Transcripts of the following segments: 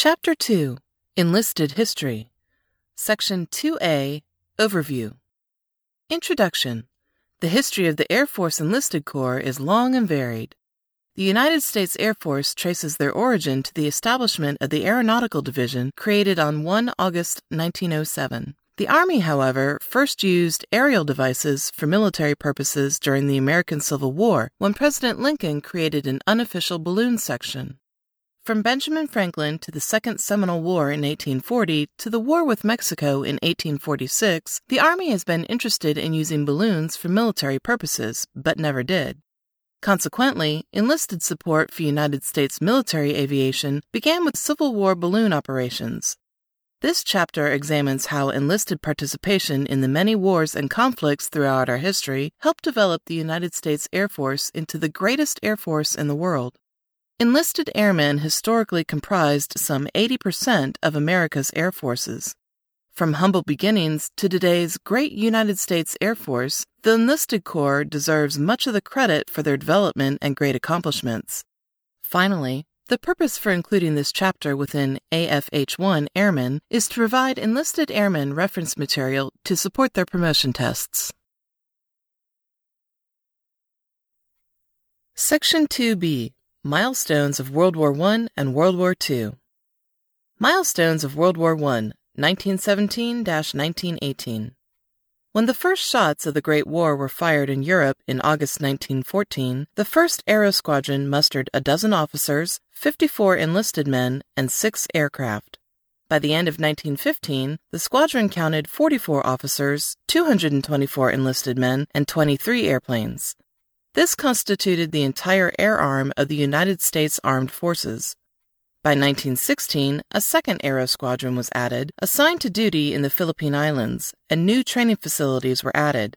Chapter 2 Enlisted History Section 2A Overview Introduction The history of the Air Force Enlisted Corps is long and varied. The United States Air Force traces their origin to the establishment of the Aeronautical Division created on 1 August 1907. The Army, however, first used aerial devices for military purposes during the American Civil War when President Lincoln created an unofficial balloon section. From Benjamin Franklin to the Second Seminole War in 1840 to the War with Mexico in 1846, the Army has been interested in using balloons for military purposes, but never did. Consequently, enlisted support for United States military aviation began with Civil War balloon operations. This chapter examines how enlisted participation in the many wars and conflicts throughout our history helped develop the United States Air Force into the greatest air force in the world. Enlisted airmen historically comprised some 80% of America's air forces. From humble beginnings to today's great United States Air Force, the enlisted corps deserves much of the credit for their development and great accomplishments. Finally, the purpose for including this chapter within AFH1 Airmen is to provide enlisted airmen reference material to support their promotion tests. Section 2B Milestones of World War I and World War II. Milestones of World War I, 1917 1918. When the first shots of the Great War were fired in Europe in August 1914, the 1st Aero Squadron mustered a dozen officers, 54 enlisted men, and six aircraft. By the end of 1915, the squadron counted 44 officers, 224 enlisted men, and 23 airplanes. This constituted the entire air arm of the United States Armed Forces. By 1916, a second Aero Squadron was added, assigned to duty in the Philippine Islands, and new training facilities were added.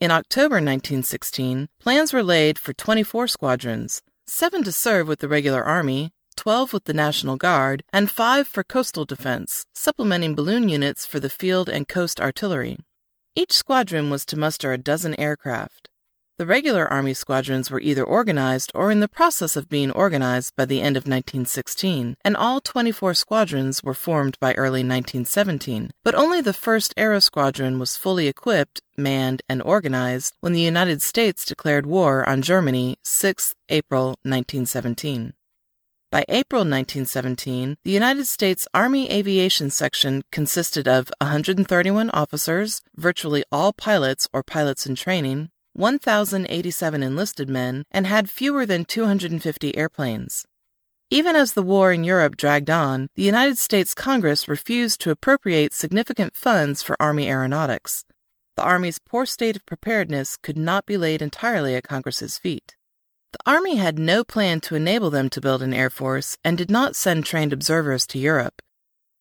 In October 1916, plans were laid for 24 squadrons, seven to serve with the regular Army, 12 with the National Guard, and five for coastal defense, supplementing balloon units for the field and coast artillery. Each squadron was to muster a dozen aircraft. The regular Army squadrons were either organized or in the process of being organized by the end of 1916, and all 24 squadrons were formed by early 1917, but only the 1st Aero Squadron was fully equipped, manned, and organized when the United States declared war on Germany 6 April 1917. By April 1917, the United States Army Aviation Section consisted of 131 officers, virtually all pilots or pilots in training, 1,087 enlisted men, and had fewer than 250 airplanes. Even as the war in Europe dragged on, the United States Congress refused to appropriate significant funds for Army aeronautics. The Army's poor state of preparedness could not be laid entirely at Congress's feet. The Army had no plan to enable them to build an air force and did not send trained observers to Europe.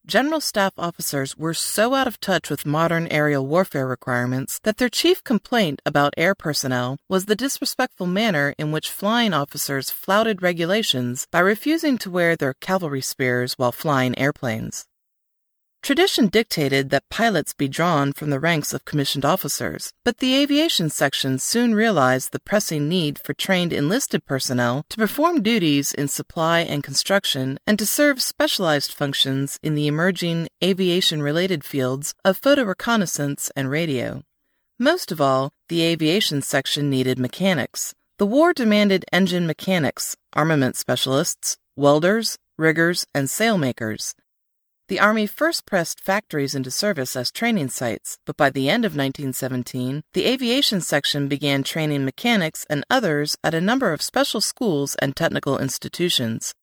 General staff officers were so out of touch with modern aerial warfare requirements that their chief complaint about air personnel was the disrespectful manner in which flying officers flouted regulations by refusing to wear their cavalry spears while flying airplanes. Tradition dictated that pilots be drawn from the ranks of commissioned officers, but the aviation section soon realized the pressing need for trained enlisted personnel to perform duties in supply and construction and to serve specialized functions in the emerging aviation related fields of photo reconnaissance and radio. Most of all, the aviation section needed mechanics. The war demanded engine mechanics, armament specialists, welders, riggers, and sailmakers. The Army first pressed factories into service as training sites, but by the end of 1917, the aviation section began training mechanics and others at a number of special schools and technical institutions.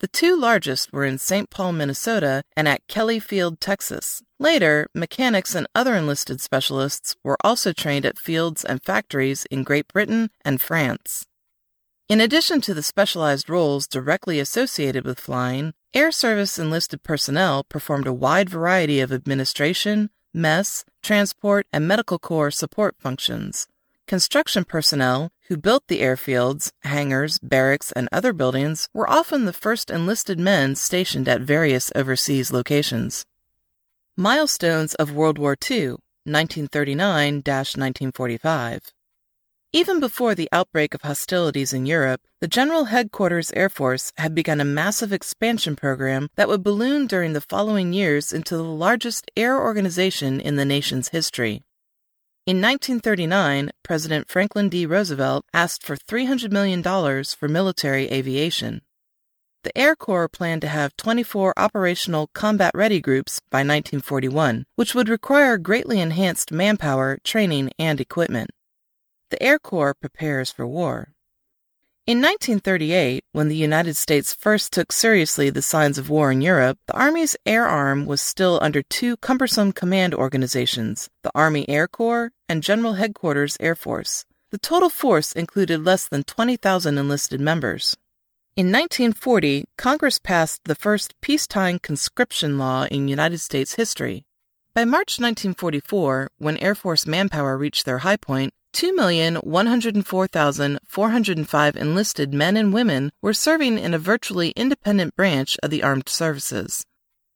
The two largest were in St. Paul, Minnesota, and at Kelly Field, Texas. Later, mechanics and other enlisted specialists were also trained at fields and factories in Great Britain and France. In addition to the specialized roles directly associated with flying, Air Service enlisted personnel performed a wide variety of administration, mess, transport, and medical corps support functions. Construction personnel, who built the airfields, hangars, barracks, and other buildings, were often the first enlisted men stationed at various overseas locations. Milestones of World War II, 1939 1945. Even before the outbreak of hostilities in Europe, the General Headquarters Air Force had begun a massive expansion program that would balloon during the following years into the largest air organization in the nation's history. In 1939, President Franklin D. Roosevelt asked for $300 million for military aviation. The Air Corps planned to have 24 operational combat ready groups by 1941, which would require greatly enhanced manpower, training, and equipment. The Air Corps prepares for war. In 1938, when the United States first took seriously the signs of war in Europe, the Army's air arm was still under two cumbersome command organizations, the Army Air Corps and General Headquarters Air Force. The total force included less than 20,000 enlisted members. In 1940, Congress passed the first peacetime conscription law in United States history. By March 1944, when Air Force manpower reached their high point, 2,104,405 enlisted men and women were serving in a virtually independent branch of the armed services.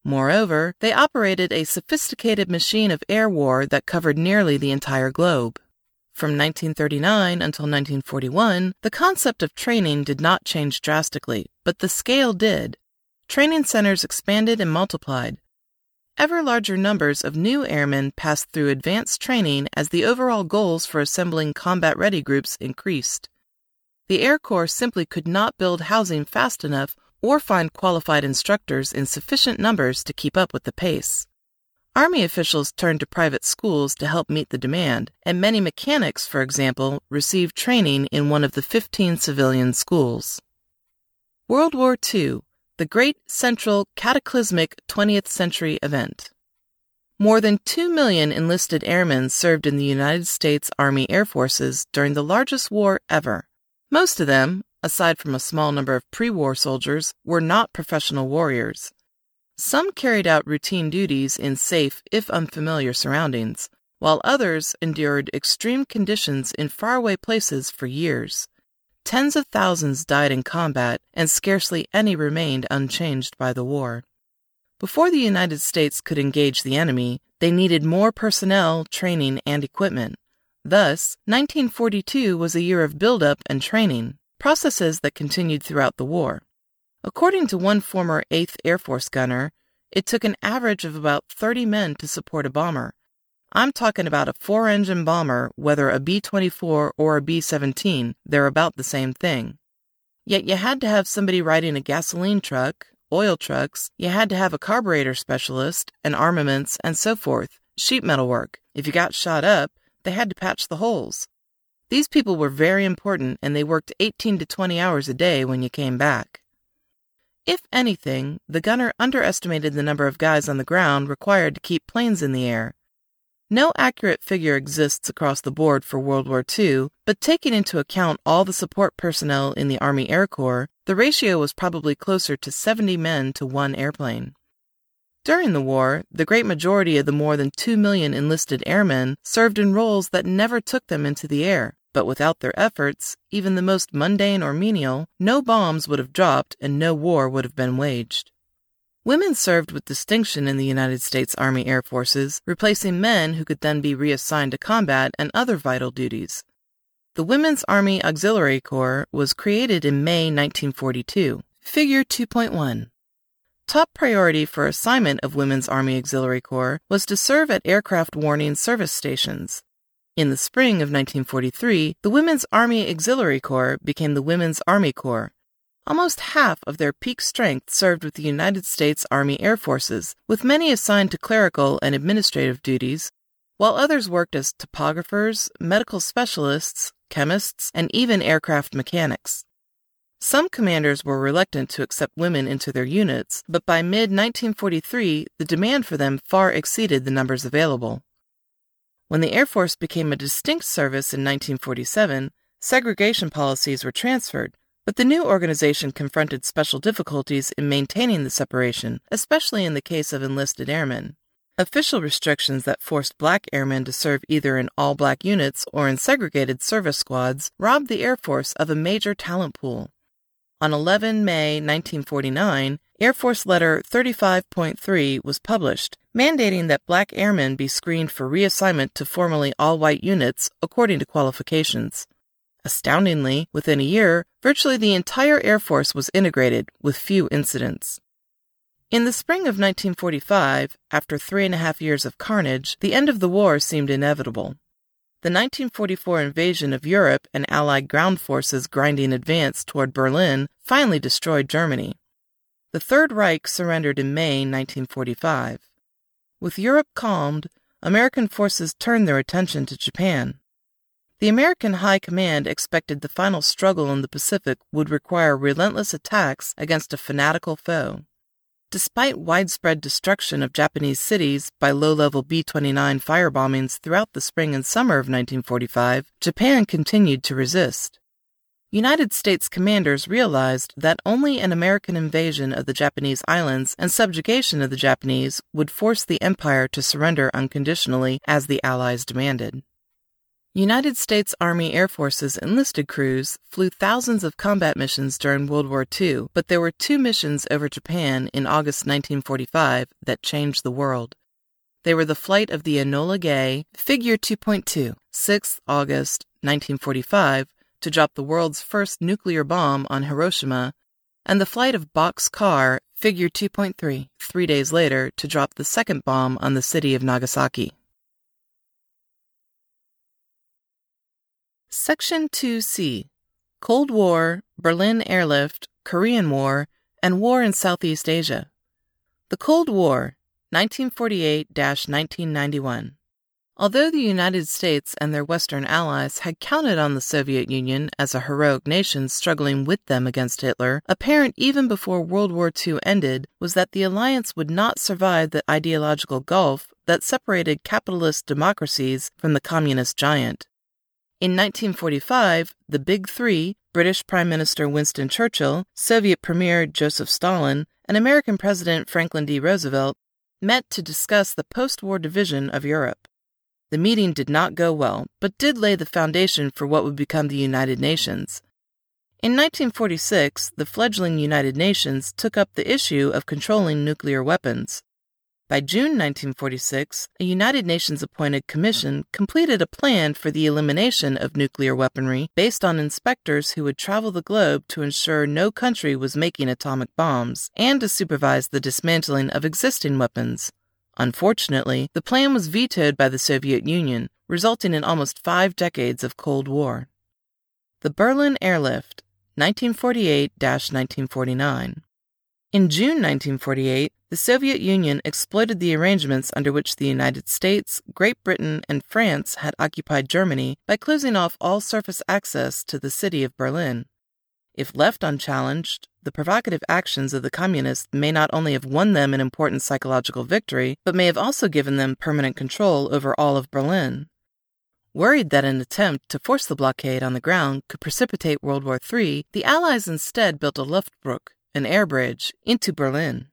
Moreover, they operated a sophisticated machine of air war that covered nearly the entire globe. From 1939 until 1941, the concept of training did not change drastically, but the scale did. Training centers expanded and multiplied, Ever larger numbers of new airmen passed through advanced training as the overall goals for assembling combat ready groups increased. The Air Corps simply could not build housing fast enough or find qualified instructors in sufficient numbers to keep up with the pace. Army officials turned to private schools to help meet the demand, and many mechanics, for example, received training in one of the 15 civilian schools. World War II the great central cataclysmic 20th century event. More than 2 million enlisted airmen served in the United States Army Air Forces during the largest war ever. Most of them, aside from a small number of pre war soldiers, were not professional warriors. Some carried out routine duties in safe, if unfamiliar, surroundings, while others endured extreme conditions in faraway places for years. Tens of thousands died in combat, and scarcely any remained unchanged by the war. Before the United States could engage the enemy, they needed more personnel, training, and equipment. Thus, 1942 was a year of buildup and training, processes that continued throughout the war. According to one former 8th Air Force gunner, it took an average of about 30 men to support a bomber, I'm talking about a four engine bomber, whether a B 24 or a B 17, they're about the same thing. Yet you had to have somebody riding a gasoline truck, oil trucks, you had to have a carburetor specialist, and armaments, and so forth, sheet metal work. If you got shot up, they had to patch the holes. These people were very important and they worked 18 to 20 hours a day when you came back. If anything, the gunner underestimated the number of guys on the ground required to keep planes in the air. No accurate figure exists across the board for World War II, but taking into account all the support personnel in the Army Air Corps, the ratio was probably closer to 70 men to one airplane. During the war, the great majority of the more than 2 million enlisted airmen served in roles that never took them into the air, but without their efforts, even the most mundane or menial, no bombs would have dropped and no war would have been waged. Women served with distinction in the United States Army Air Forces, replacing men who could then be reassigned to combat and other vital duties. The Women's Army Auxiliary Corps was created in May 1942. Figure 2.1. Top priority for assignment of Women's Army Auxiliary Corps was to serve at aircraft warning service stations. In the spring of 1943, the Women's Army Auxiliary Corps became the Women's Army Corps, Almost half of their peak strength served with the United States Army Air Forces, with many assigned to clerical and administrative duties, while others worked as topographers, medical specialists, chemists, and even aircraft mechanics. Some commanders were reluctant to accept women into their units, but by mid 1943, the demand for them far exceeded the numbers available. When the Air Force became a distinct service in 1947, segregation policies were transferred, but the new organization confronted special difficulties in maintaining the separation, especially in the case of enlisted airmen. Official restrictions that forced black airmen to serve either in all black units or in segregated service squads robbed the Air Force of a major talent pool. On 11 May 1949, Air Force Letter 35.3 was published, mandating that black airmen be screened for reassignment to formerly all white units according to qualifications. Astoundingly, within a year, virtually the entire Air Force was integrated, with few incidents. In the spring of 1945, after three and a half years of carnage, the end of the war seemed inevitable. The 1944 invasion of Europe and Allied ground forces' grinding advance toward Berlin finally destroyed Germany. The Third Reich surrendered in May 1945. With Europe calmed, American forces turned their attention to Japan. The American High Command expected the final struggle in the Pacific would require relentless attacks against a fanatical foe. Despite widespread destruction of Japanese cities by low level B 29 firebombings throughout the spring and summer of 1945, Japan continued to resist. United States commanders realized that only an American invasion of the Japanese islands and subjugation of the Japanese would force the empire to surrender unconditionally as the Allies demanded. United States Army Air Force's enlisted crews flew thousands of combat missions during World War II, but there were two missions over Japan in August 1945 that changed the world. They were the flight of the Enola Gay Figure 2.2, 6th August 1945, to drop the world's first nuclear bomb on Hiroshima, and the flight of Bockscar Figure 2.3, three days later, to drop the second bomb on the city of Nagasaki. Section 2C Cold War, Berlin Airlift, Korean War, and War in Southeast Asia. The Cold War, 1948 1991. Although the United States and their Western allies had counted on the Soviet Union as a heroic nation struggling with them against Hitler, apparent even before World War II ended was that the alliance would not survive the ideological gulf that separated capitalist democracies from the communist giant. In 1945, the Big Three British Prime Minister Winston Churchill, Soviet Premier Joseph Stalin, and American President Franklin D. Roosevelt met to discuss the post war division of Europe. The meeting did not go well, but did lay the foundation for what would become the United Nations. In 1946, the fledgling United Nations took up the issue of controlling nuclear weapons. By June 1946, a United Nations appointed commission completed a plan for the elimination of nuclear weaponry based on inspectors who would travel the globe to ensure no country was making atomic bombs and to supervise the dismantling of existing weapons. Unfortunately, the plan was vetoed by the Soviet Union, resulting in almost five decades of Cold War. The Berlin Airlift, 1948 1949. In June 1948, the Soviet Union exploited the arrangements under which the United States, Great Britain, and France had occupied Germany by closing off all surface access to the city of Berlin. If left unchallenged, the provocative actions of the communists may not only have won them an important psychological victory, but may have also given them permanent control over all of Berlin. Worried that an attempt to force the blockade on the ground could precipitate World War III, the Allies instead built a Luftbrücke, an air bridge, into Berlin.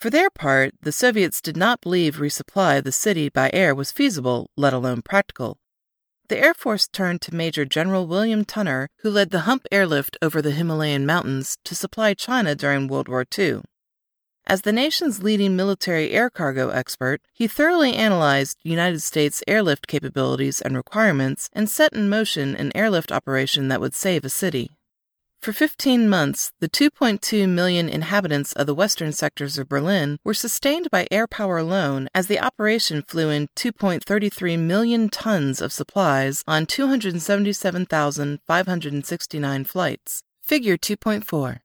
For their part, the Soviets did not believe resupply of the city by air was feasible, let alone practical. The Air Force turned to Major General William Tunner, who led the Hump airlift over the Himalayan mountains to supply China during World War II. As the nation's leading military air cargo expert, he thoroughly analyzed United States airlift capabilities and requirements and set in motion an airlift operation that would save a city. For 15 months, the 2.2 million inhabitants of the western sectors of Berlin were sustained by air power alone as the operation flew in 2.33 million tons of supplies on 277,569 flights. Figure 2.4.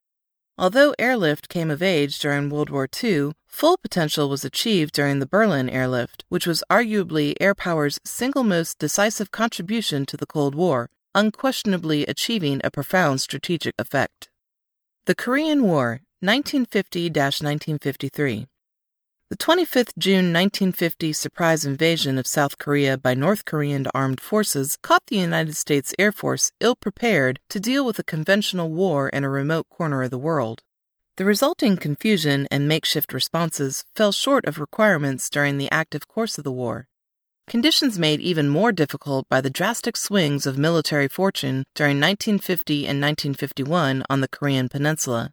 Although airlift came of age during World War II, full potential was achieved during the Berlin airlift, which was arguably air power's single most decisive contribution to the Cold War unquestionably achieving a profound strategic effect. The Korean War, 1950 1953. The 25th June 1950 surprise invasion of South Korea by North Korean armed forces caught the United States Air Force ill prepared to deal with a conventional war in a remote corner of the world. The resulting confusion and makeshift responses fell short of requirements during the active course of the war, conditions made even more difficult by the drastic swings of military fortune during 1950 and 1951 on the Korean Peninsula.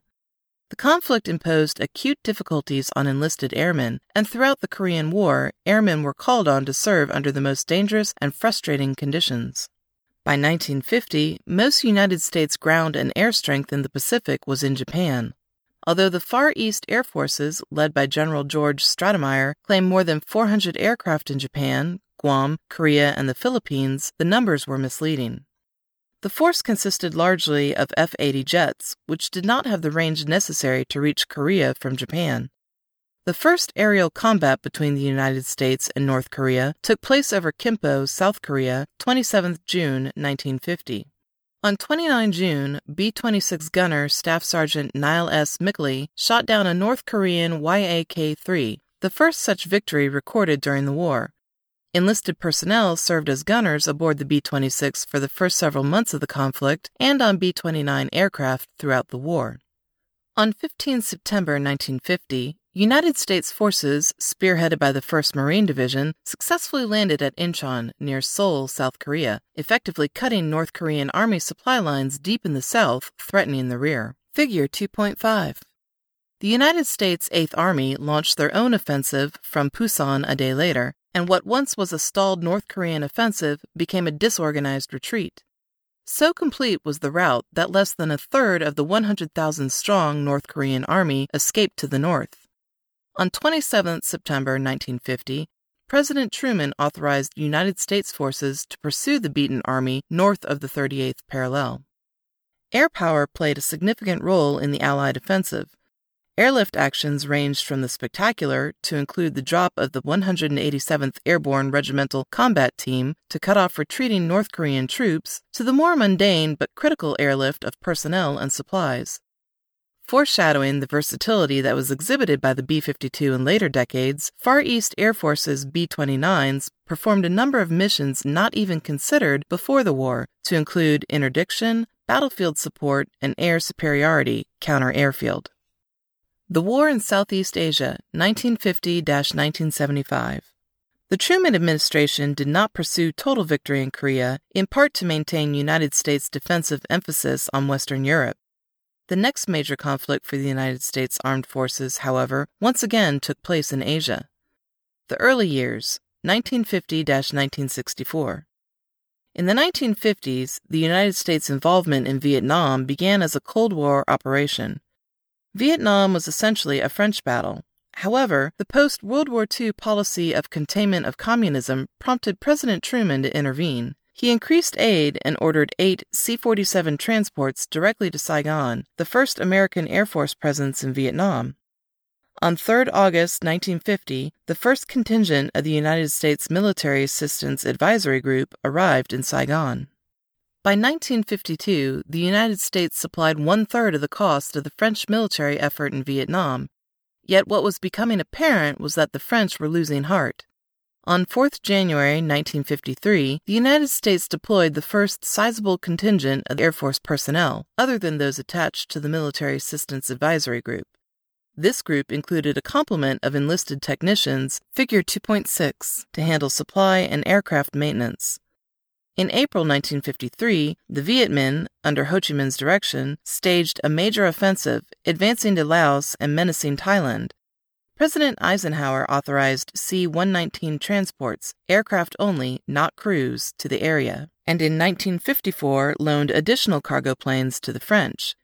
The conflict imposed acute difficulties on enlisted airmen, and throughout the Korean War, airmen were called on to serve under the most dangerous and frustrating conditions. By 1950, most United States ground and air strength in the Pacific was in Japan. Although the Far East Air Forces, led by General George Stratemeyer, claimed more than 400 aircraft in Japan, Guam, Korea, and the Philippines, the numbers were misleading. The force consisted largely of F 80 jets, which did not have the range necessary to reach Korea from Japan. The first aerial combat between the United States and North Korea took place over Kimpo, South Korea, 27 June 1950. On 29 June, B 26 gunner Staff Sergeant Nyle S. Mickley shot down a North Korean YAK 3, the first such victory recorded during the war. Enlisted personnel served as gunners aboard the B 26 for the first several months of the conflict and on B 29 aircraft throughout the war. On 15 September 1950, United States forces, spearheaded by the 1st Marine Division, successfully landed at Incheon, near Seoul, South Korea, effectively cutting North Korean Army supply lines deep in the south, threatening the rear. Figure 2.5. The United States Eighth Army launched their own offensive from Pusan a day later, and what once was a stalled North Korean offensive became a disorganized retreat. So complete was the rout that less than a third of the 100,000 strong North Korean army escaped to the north. On 27 September 1950, President Truman authorized United States forces to pursue the beaten army north of the 38th parallel. Air power played a significant role in the Allied offensive. Airlift actions ranged from the spectacular to include the drop of the 187th Airborne Regimental Combat Team to cut off retreating North Korean troops to the more mundane but critical airlift of personnel and supplies. Foreshadowing the versatility that was exhibited by the B 52 in later decades, Far East Air Force's B 29s performed a number of missions not even considered before the war, to include interdiction, battlefield support, and air superiority, counter airfield. The War in Southeast Asia, 1950 1975. The Truman administration did not pursue total victory in Korea, in part to maintain United States defensive emphasis on Western Europe. The next major conflict for the United States Armed Forces, however, once again took place in Asia. The early years, 1950 1964. In the 1950s, the United States' involvement in Vietnam began as a Cold War operation. Vietnam was essentially a French battle. However, the post World War II policy of containment of communism prompted President Truman to intervene. He increased aid and ordered eight C 47 transports directly to Saigon, the first American Air Force presence in Vietnam. On 3 August 1950, the first contingent of the United States Military Assistance Advisory Group arrived in Saigon. By 1952, the United States supplied one third of the cost of the French military effort in Vietnam. Yet what was becoming apparent was that the French were losing heart. On 4th January 1953, the United States deployed the first sizable contingent of Air Force personnel, other than those attached to the Military Assistance Advisory Group. This group included a complement of enlisted technicians, Figure 2.6, to handle supply and aircraft maintenance. In April 1953, the Viet Minh, under Ho Chi Minh's direction, staged a major offensive, advancing to Laos and menacing Thailand, President Eisenhower authorized C 119 transports, aircraft only, not crews, to the area, and in 1954 loaned additional cargo planes to the French.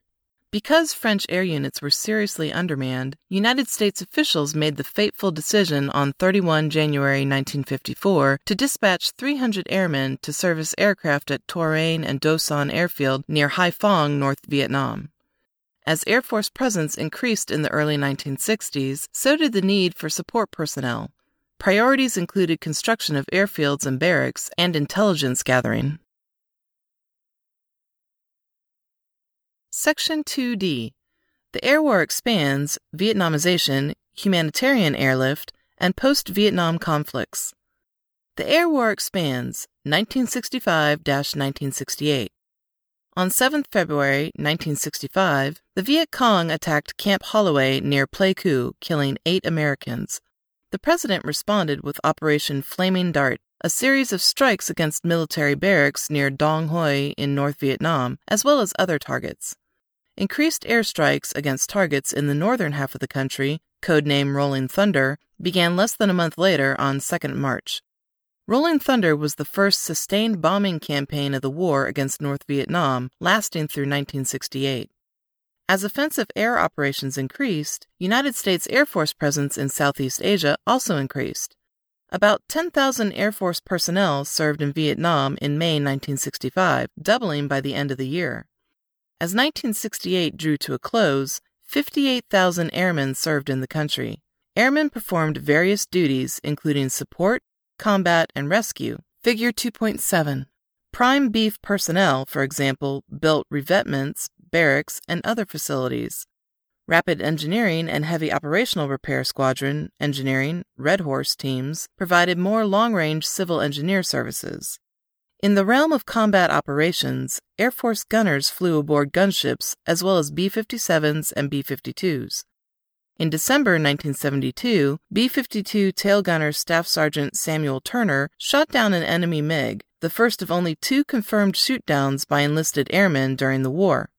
Because French air units were seriously undermanned, United States officials made the fateful decision on 31 January 1954 to dispatch 300 airmen to service aircraft at Tourane and Do Son airfield near Haiphong, North Vietnam. As Air Force presence increased in the early 1960s, so did the need for support personnel. Priorities included construction of airfields and barracks and intelligence gathering. Section 2D The Air War expands Vietnamization, humanitarian airlift, and post Vietnam conflicts. The Air War expands 1965 1968. On 7 February 1965, the Viet Cong attacked Camp Holloway near Pleiku, killing eight Americans. The president responded with Operation Flaming Dart, a series of strikes against military barracks near Dong Hoi in North Vietnam, as well as other targets. Increased airstrikes against targets in the northern half of the country, codename Rolling Thunder, began less than a month later on 2nd March. Rolling Thunder was the first sustained bombing campaign of the war against North Vietnam, lasting through 1968. As offensive air operations increased, United States Air Force presence in Southeast Asia also increased. About 10,000 Air Force personnel served in Vietnam in May 1965, doubling by the end of the year. As 1968 drew to a close, 58,000 airmen served in the country. Airmen performed various duties, including support, combat, and rescue. Figure 2.7. Prime Beef personnel, for example, built revetments, barracks, and other facilities. Rapid Engineering and Heavy Operational Repair Squadron, Engineering, Red Horse teams provided more long range civil engineer services. In the realm of combat operations, Air Force gunners flew aboard gunships as well as B 57s and B 52s. In December 1972, B 52 tail gunner Staff Sergeant Samuel Turner shot down an enemy MiG, the first of only two confirmed shootdowns by enlisted airmen during the war.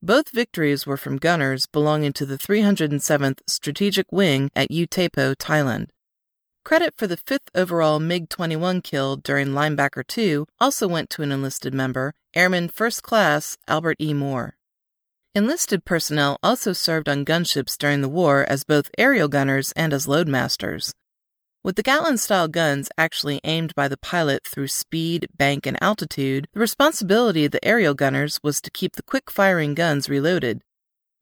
Both victories were from gunners belonging to the 307th Strategic Wing at U-Tapao, Thailand. Credit for the fifth overall MiG 21 kill during Linebacker 2 also went to an enlisted member, Airman First Class Albert E. Moore. Enlisted personnel also served on gunships during the war as both aerial gunners and as loadmasters. With the Gatling style guns actually aimed by the pilot through speed, bank, and altitude, the responsibility of the aerial gunners was to keep the quick firing guns reloaded.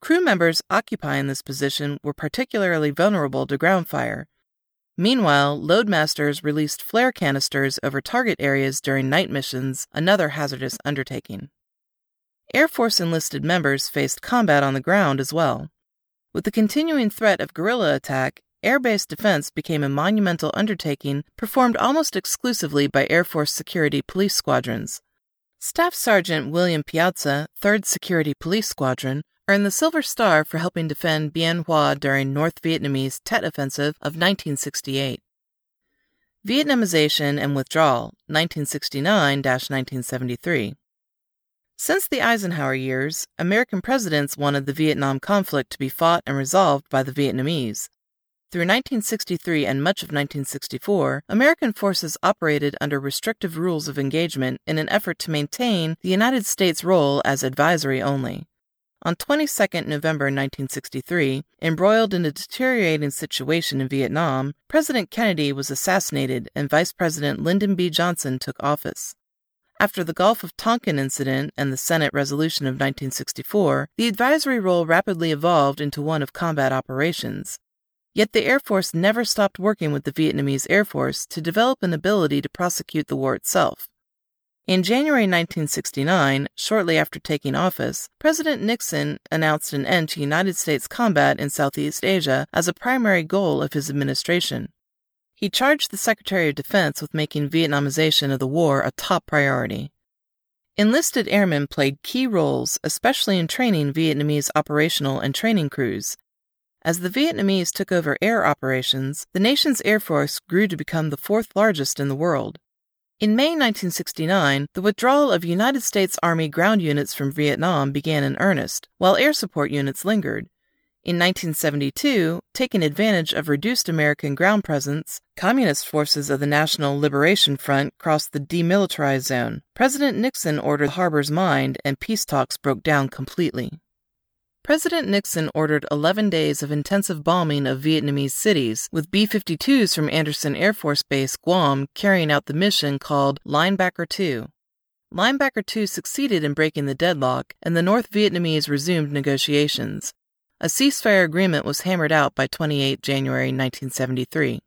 Crew members occupying this position were particularly vulnerable to ground fire. Meanwhile, loadmasters released flare canisters over target areas during night missions, another hazardous undertaking. Air Force enlisted members faced combat on the ground as well. With the continuing threat of guerrilla attack, air base defense became a monumental undertaking performed almost exclusively by Air Force security police squadrons. Staff Sergeant William Piazza, 3rd Security Police Squadron, earned the Silver Star for helping defend Bien Hoa during North Vietnamese Tet Offensive of 1968. Vietnamization and Withdrawal, 1969 1973. Since the Eisenhower years, American presidents wanted the Vietnam conflict to be fought and resolved by the Vietnamese. Through 1963 and much of 1964, American forces operated under restrictive rules of engagement in an effort to maintain the United States' role as advisory only. On 22 November 1963, embroiled in a deteriorating situation in Vietnam, President Kennedy was assassinated and Vice President Lyndon B. Johnson took office. After the Gulf of Tonkin incident and the Senate resolution of 1964, the advisory role rapidly evolved into one of combat operations. Yet the Air Force never stopped working with the Vietnamese Air Force to develop an ability to prosecute the war itself. In January 1969, shortly after taking office, President Nixon announced an end to United States combat in Southeast Asia as a primary goal of his administration. He charged the Secretary of Defense with making Vietnamization of the war a top priority. Enlisted airmen played key roles, especially in training Vietnamese operational and training crews, as the Vietnamese took over air operations, the nation's air force grew to become the fourth largest in the world. In May 1969, the withdrawal of United States Army ground units from Vietnam began in earnest, while air support units lingered. In 1972, taking advantage of reduced American ground presence, Communist forces of the National Liberation Front crossed the demilitarized zone. President Nixon ordered the harbors mined, and peace talks broke down completely. President Nixon ordered 11 days of intensive bombing of Vietnamese cities, with B 52s from Andersen Air Force Base, Guam, carrying out the mission called Linebacker 2. Linebacker 2 succeeded in breaking the deadlock, and the North Vietnamese resumed negotiations. A ceasefire agreement was hammered out by 28 January 1973.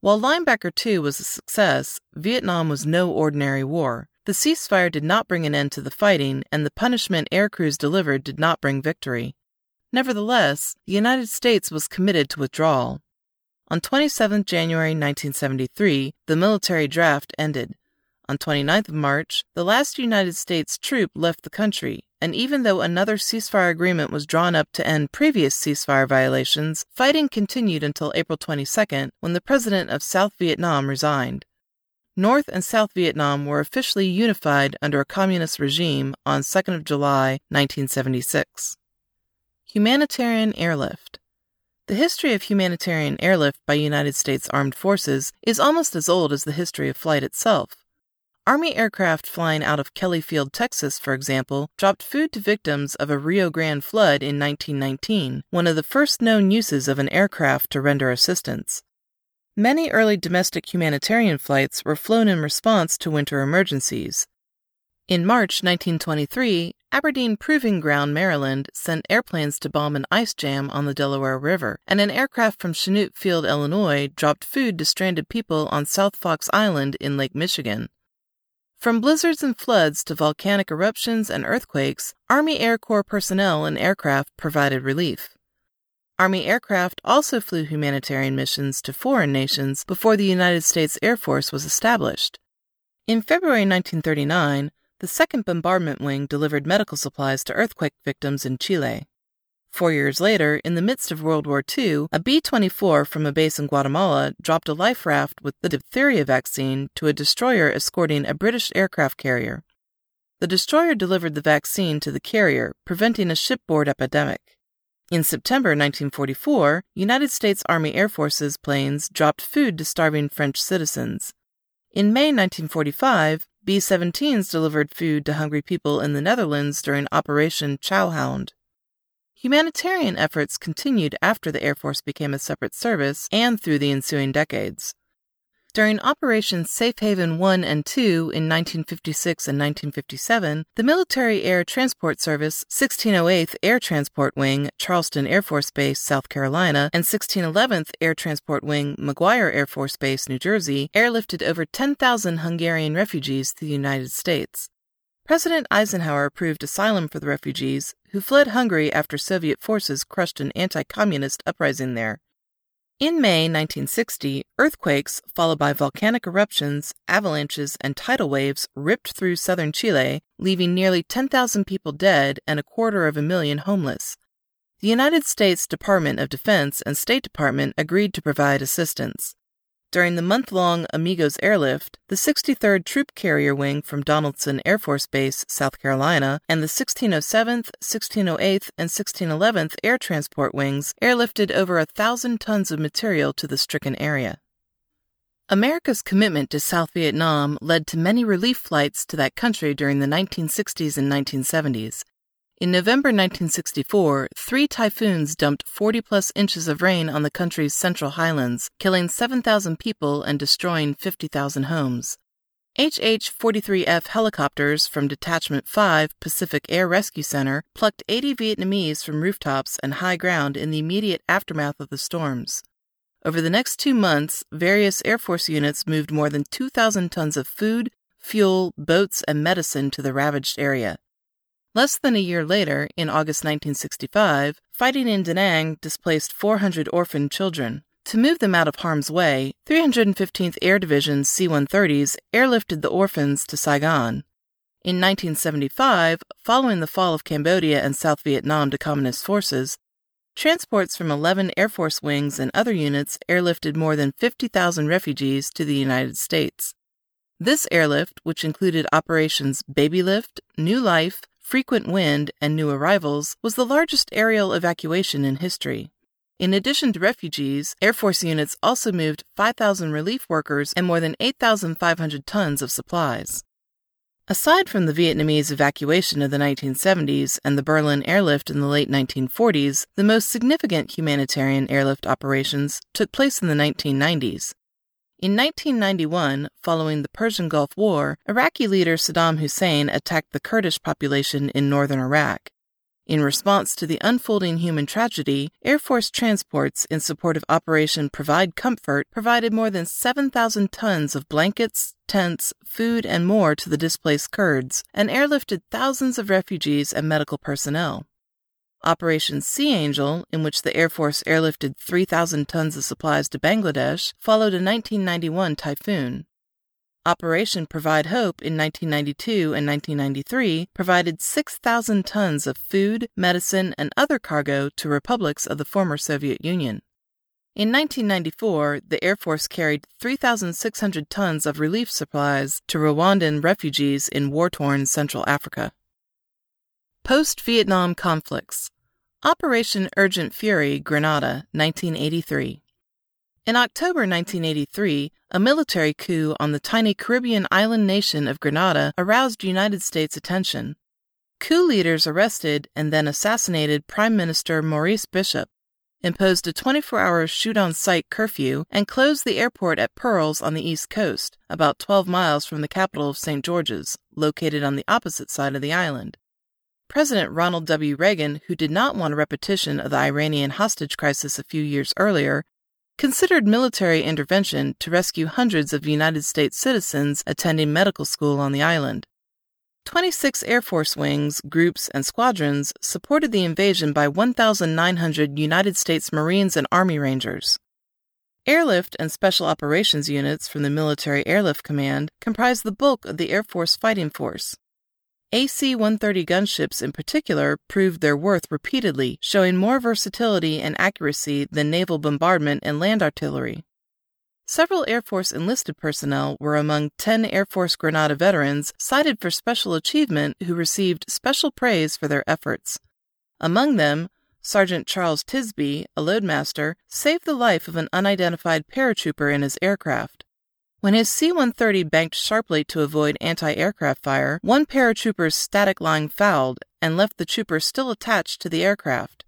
While Linebacker 2 was a success, Vietnam was no ordinary war. The ceasefire did not bring an end to the fighting, and the punishment air crews delivered did not bring victory. Nevertheless, the United States was committed to withdrawal. On 27 January 1973, the military draft ended. On 29 March, the last United States troop left the country, and even though another ceasefire agreement was drawn up to end previous ceasefire violations, fighting continued until April 22 when the president of South Vietnam resigned. North and South Vietnam were officially unified under a communist regime on 2nd of July 1976. Humanitarian airlift. The history of humanitarian airlift by United States Armed Forces is almost as old as the history of flight itself. Army aircraft flying out of Kelly Field, Texas, for example, dropped food to victims of a Rio Grande flood in 1919, one of the first known uses of an aircraft to render assistance. Many early domestic humanitarian flights were flown in response to winter emergencies. In March 1923, Aberdeen Proving Ground, Maryland, sent airplanes to bomb an ice jam on the Delaware River, and an aircraft from Chanute Field, Illinois, dropped food to stranded people on South Fox Island in Lake Michigan. From blizzards and floods to volcanic eruptions and earthquakes, Army Air Corps personnel and aircraft provided relief. Army aircraft also flew humanitarian missions to foreign nations before the United States Air Force was established. In February 1939, the 2nd Bombardment Wing delivered medical supplies to earthquake victims in Chile. Four years later, in the midst of World War II, a B 24 from a base in Guatemala dropped a life raft with the diphtheria vaccine to a destroyer escorting a British aircraft carrier. The destroyer delivered the vaccine to the carrier, preventing a shipboard epidemic. In September 1944, United States Army Air Forces planes dropped food to starving French citizens. In May 1945, B 17s delivered food to hungry people in the Netherlands during Operation Chowhound. Humanitarian efforts continued after the Air Force became a separate service and through the ensuing decades. During Operations Safe Haven 1 and 2 in 1956 and 1957, the Military Air Transport Service 1608th Air Transport Wing, Charleston Air Force Base, South Carolina, and 1611th Air Transport Wing, McGuire Air Force Base, New Jersey, airlifted over 10,000 Hungarian refugees to the United States. President Eisenhower approved asylum for the refugees, who fled Hungary after Soviet forces crushed an anti communist uprising there. In May 1960, earthquakes, followed by volcanic eruptions, avalanches, and tidal waves, ripped through southern Chile, leaving nearly 10,000 people dead and a quarter of a million homeless. The United States Department of Defense and State Department agreed to provide assistance. During the month long Amigos airlift, the 63rd Troop Carrier Wing from Donaldson Air Force Base, South Carolina, and the 1607th, 1608th, and 1611th Air Transport Wings airlifted over a thousand tons of material to the stricken area. America's commitment to South Vietnam led to many relief flights to that country during the 1960s and 1970s, in November 1964, three typhoons dumped 40 plus inches of rain on the country's central highlands, killing 7,000 people and destroying 50,000 homes. HH 43F helicopters from Detachment 5 Pacific Air Rescue Center plucked 80 Vietnamese from rooftops and high ground in the immediate aftermath of the storms. Over the next two months, various Air Force units moved more than 2,000 tons of food, fuel, boats, and medicine to the ravaged area. Less than a year later, in August 1965, fighting in Da Nang displaced 400 orphaned children. To move them out of harm's way, 315th Air Division's C 130s airlifted the orphans to Saigon. In 1975, following the fall of Cambodia and South Vietnam to Communist forces, transports from 11 Air Force wings and other units airlifted more than 50,000 refugees to the United States. This airlift, which included operations Baby Lift, New Life, frequent wind, and new arrivals, was the largest aerial evacuation in history. In addition to refugees, Air Force units also moved 5,000 relief workers and more than 8,500 tons of supplies. Aside from the Vietnamese evacuation of the 1970s and the Berlin airlift in the late 1940s, the most significant humanitarian airlift operations took place in the 1990s. In 1991, following the Persian Gulf War, Iraqi leader Saddam Hussein attacked the Kurdish population in northern Iraq. In response to the unfolding human tragedy, Air Force transports in support of Operation Provide Comfort provided more than 7,000 tons of blankets, tents, food, and more to the displaced Kurds, and airlifted thousands of refugees and medical personnel. Operation Sea Angel, in which the Air Force airlifted 3,000 tons of supplies to Bangladesh, followed a 1991 typhoon. Operation Provide Hope in 1992 and 1993 provided 6,000 tons of food, medicine, and other cargo to republics of the former Soviet Union. In 1994, the Air Force carried 3,600 tons of relief supplies to Rwandan refugees in war torn Central Africa. Post Vietnam conflicts. Operation Urgent Fury, Grenada, 1983. In October 1983, a military coup on the tiny Caribbean island nation of Grenada aroused United States attention. Coup leaders arrested and then assassinated Prime Minister Maurice Bishop, imposed a 24 hour shoot on sight curfew, and closed the airport at Pearls on the east coast, about 12 miles from the capital of St. George's, located on the opposite side of the island. President Ronald W. Reagan, who did not want a repetition of the Iranian hostage crisis a few years earlier, considered military intervention to rescue hundreds of United States citizens attending medical school on the island. 26 Air Force wings, groups, and squadrons supported the invasion by 1,900 United States Marines and Army Rangers. Airlift and Special Operations units from the Military Airlift Command comprised the bulk of the Air Force fighting force. AC 130 gunships in particular proved their worth repeatedly, showing more versatility and accuracy than naval bombardment and land artillery. Several Air Force enlisted personnel were among 10 Air Force Grenada veterans cited for special achievement who received special praise for their efforts. Among them, Sergeant Charles Tisby, a loadmaster, saved the life of an unidentified paratrooper in his aircraft. When his C 130 banked sharply to avoid anti aircraft fire, one paratrooper's static line fouled and left the trooper still attached to the aircraft.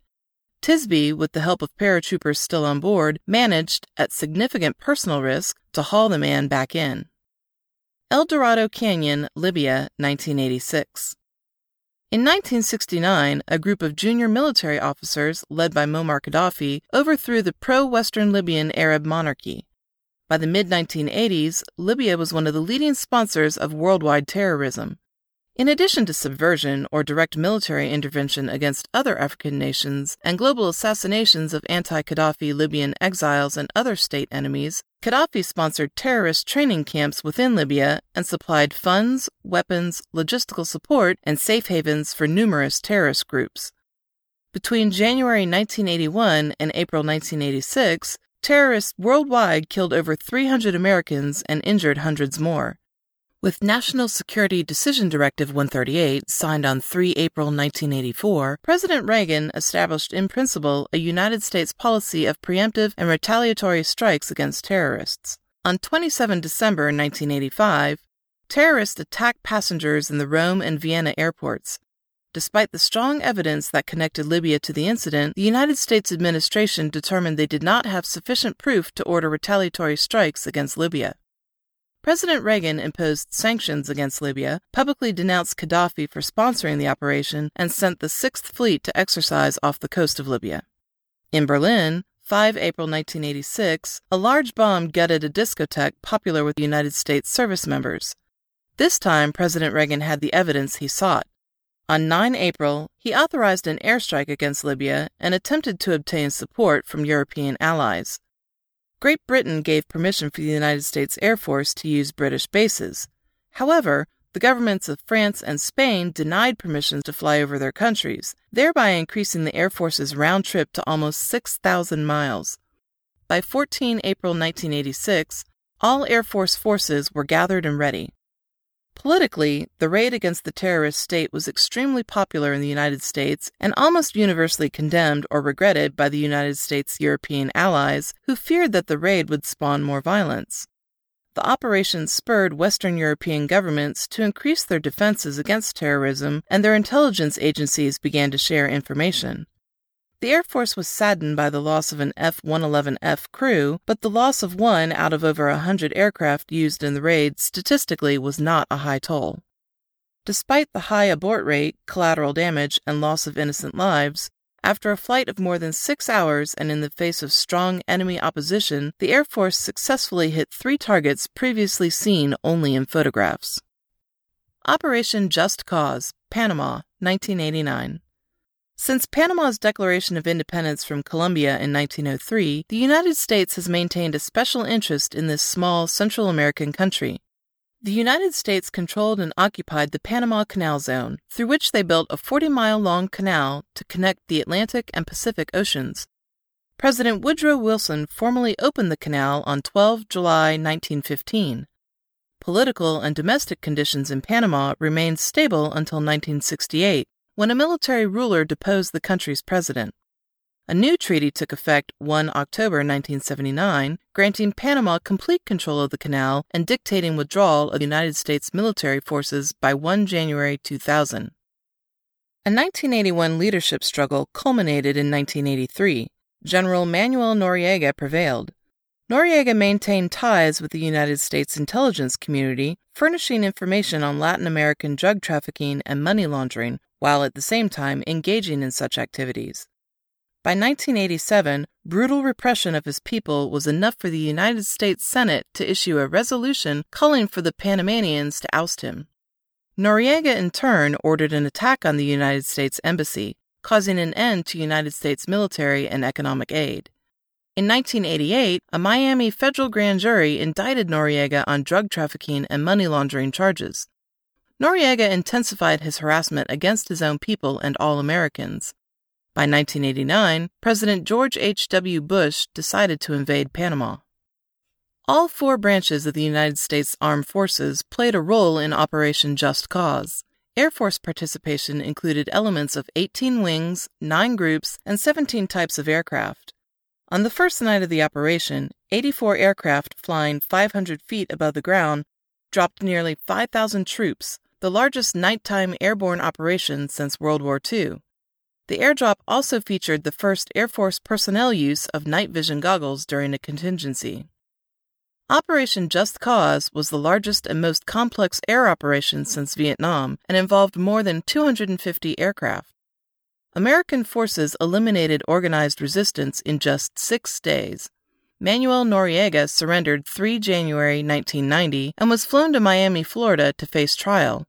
Tisby, with the help of paratroopers still on board, managed, at significant personal risk, to haul the man back in. El Dorado Canyon, Libya, 1986. In 1969, a group of junior military officers, led by Muammar Gaddafi, overthrew the pro Western Libyan Arab monarchy. By the mid 1980s, Libya was one of the leading sponsors of worldwide terrorism. In addition to subversion or direct military intervention against other African nations and global assassinations of anti Gaddafi Libyan exiles and other state enemies, Gaddafi sponsored terrorist training camps within Libya and supplied funds, weapons, logistical support, and safe havens for numerous terrorist groups. Between January 1981 and April 1986, Terrorists worldwide killed over 300 Americans and injured hundreds more. With National Security Decision Directive 138, signed on 3 April 1984, President Reagan established in principle a United States policy of preemptive and retaliatory strikes against terrorists. On 27 December 1985, terrorists attacked passengers in the Rome and Vienna airports, Despite the strong evidence that connected Libya to the incident, the United States administration determined they did not have sufficient proof to order retaliatory strikes against Libya. President Reagan imposed sanctions against Libya, publicly denounced Gaddafi for sponsoring the operation, and sent the Sixth Fleet to exercise off the coast of Libya. In Berlin, 5 April 1986, a large bomb gutted a discotheque popular with United States service members. This time, President Reagan had the evidence he sought. On 9 April, he authorized an airstrike against Libya and attempted to obtain support from European allies. Great Britain gave permission for the United States Air Force to use British bases. However, the governments of France and Spain denied permission to fly over their countries, thereby increasing the Air Force's round trip to almost 6,000 miles. By 14 April 1986, all Air Force forces were gathered and ready. Politically, the raid against the terrorist state was extremely popular in the United States and almost universally condemned or regretted by the United States' European allies, who feared that the raid would spawn more violence. The operation spurred Western European governments to increase their defenses against terrorism, and their intelligence agencies began to share information. The Air Force was saddened by the loss of an F 111F crew, but the loss of one out of over a hundred aircraft used in the raid statistically was not a high toll. Despite the high abort rate, collateral damage, and loss of innocent lives, after a flight of more than six hours and in the face of strong enemy opposition, the Air Force successfully hit three targets previously seen only in photographs. Operation Just Cause, Panama, 1989. Since Panama's declaration of independence from Colombia in 1903, the United States has maintained a special interest in this small Central American country. The United States controlled and occupied the Panama Canal Zone, through which they built a 40 mile long canal to connect the Atlantic and Pacific Oceans. President Woodrow Wilson formally opened the canal on 12 July 1915. Political and domestic conditions in Panama remained stable until 1968 when a military ruler deposed the country's president. A new treaty took effect 1 October 1979, granting Panama complete control of the canal and dictating withdrawal of United States military forces by 1 January 2000. A 1981 leadership struggle culminated in 1983. General Manuel Noriega prevailed. Noriega maintained ties with the United States intelligence community, furnishing information on Latin American drug trafficking and money laundering, while at the same time engaging in such activities. By 1987, brutal repression of his people was enough for the United States Senate to issue a resolution calling for the Panamanians to oust him. Noriega, in turn, ordered an attack on the United States Embassy, causing an end to United States military and economic aid. In 1988, a Miami federal grand jury indicted Noriega on drug trafficking and money laundering charges. Noriega intensified his harassment against his own people and all Americans. By 1989, President George H.W. Bush decided to invade Panama. All four branches of the United States Armed Forces played a role in Operation Just Cause. Air Force participation included elements of 18 wings, 9 groups, and 17 types of aircraft. On the first night of the operation, 84 aircraft flying 500 feet above the ground dropped nearly 5,000 troops, the largest nighttime airborne operation since World War II. The airdrop also featured the first Air Force personnel use of night vision goggles during a contingency. Operation Just Cause was the largest and most complex air operation since Vietnam and involved more than 250 aircraft. American forces eliminated organized resistance in just six days. Manuel Noriega surrendered 3 January 1990 and was flown to Miami, Florida to face trial.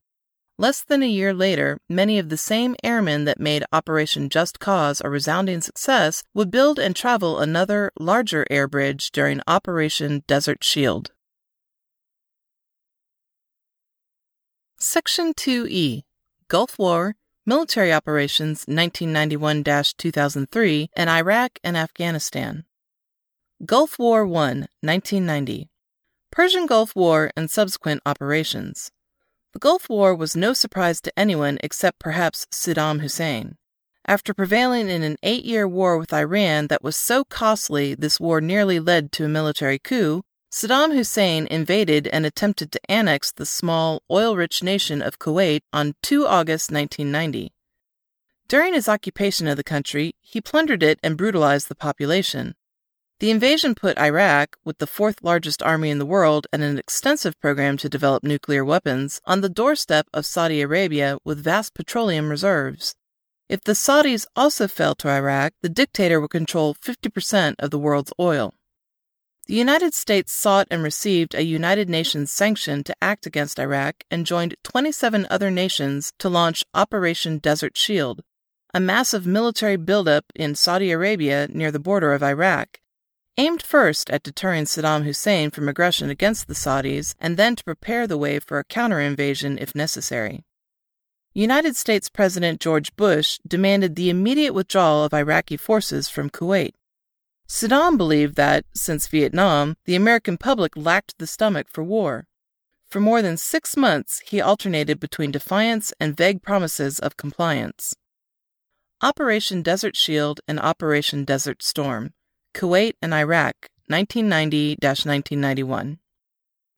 Less than a year later, many of the same airmen that made Operation Just Cause a resounding success would build and travel another, larger air bridge during Operation Desert Shield. Section 2E Gulf War, Military Operations 1991 2003, and Iraq and Afghanistan. Gulf War I, 1990. Persian Gulf War and subsequent operations. The Gulf War was no surprise to anyone except perhaps Saddam Hussein. After prevailing in an eight year war with Iran that was so costly this war nearly led to a military coup, Saddam Hussein invaded and attempted to annex the small, oil rich nation of Kuwait on 2 August 1990. During his occupation of the country, he plundered it and brutalized the population. The invasion put Iraq, with the fourth largest army in the world and an extensive program to develop nuclear weapons, on the doorstep of Saudi Arabia with vast petroleum reserves. If the Saudis also fell to Iraq, the dictator would control 50% of the world's oil. The United States sought and received a United Nations sanction to act against Iraq and joined 27 other nations to launch Operation Desert Shield, a massive military buildup in Saudi Arabia near the border of Iraq aimed first at deterring Saddam Hussein from aggression against the Saudis and then to prepare the way for a counter invasion if necessary. United States President George Bush demanded the immediate withdrawal of Iraqi forces from Kuwait. Saddam believed that, since Vietnam, the American public lacked the stomach for war. For more than six months, he alternated between defiance and vague promises of compliance. Operation Desert Shield and Operation Desert Storm Kuwait and Iraq, 1990 1991.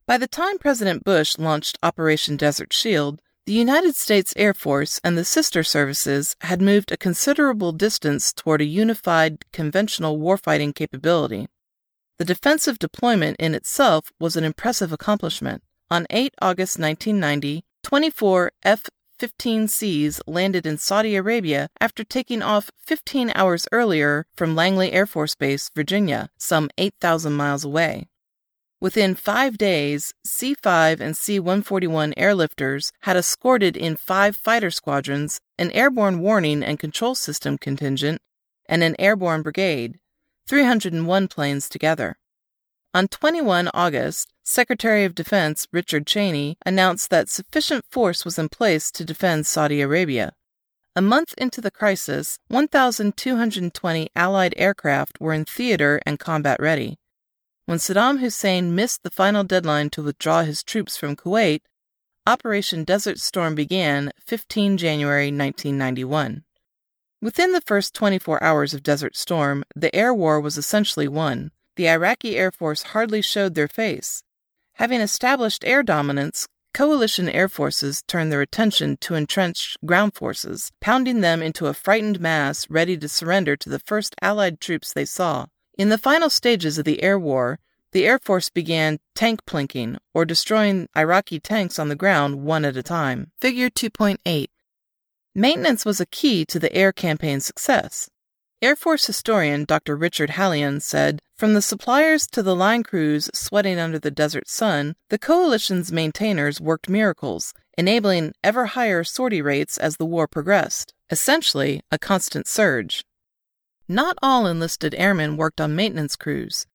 By the time President Bush launched Operation Desert Shield, the United States Air Force and the sister services had moved a considerable distance toward a unified conventional warfighting capability. The defensive deployment in itself was an impressive accomplishment. On 8 August 1990, 24 F 15Cs landed in Saudi Arabia after taking off 15 hours earlier from Langley Air Force Base, Virginia, some 8,000 miles away. Within five days, C 5 and C 141 airlifters had escorted in five fighter squadrons, an airborne warning and control system contingent, and an airborne brigade, 301 planes together. On 21 August, Secretary of Defense Richard Cheney announced that sufficient force was in place to defend Saudi Arabia. A month into the crisis, 1,220 Allied aircraft were in theater and combat ready. When Saddam Hussein missed the final deadline to withdraw his troops from Kuwait, Operation Desert Storm began 15 January 1991. Within the first 24 hours of Desert Storm, the air war was essentially won. The Iraqi Air Force hardly showed their face. Having established air dominance, coalition air forces turned their attention to entrenched ground forces, pounding them into a frightened mass ready to surrender to the first Allied troops they saw. In the final stages of the air war, the Air Force began tank plinking, or destroying Iraqi tanks on the ground one at a time. Figure 2.8. Maintenance was a key to the air campaign's success. Air Force historian Dr. Richard Hallion said From the suppliers to the line crews sweating under the desert sun, the coalition's maintainers worked miracles, enabling ever higher sortie rates as the war progressed, essentially, a constant surge. Not all enlisted airmen worked on maintenance crews.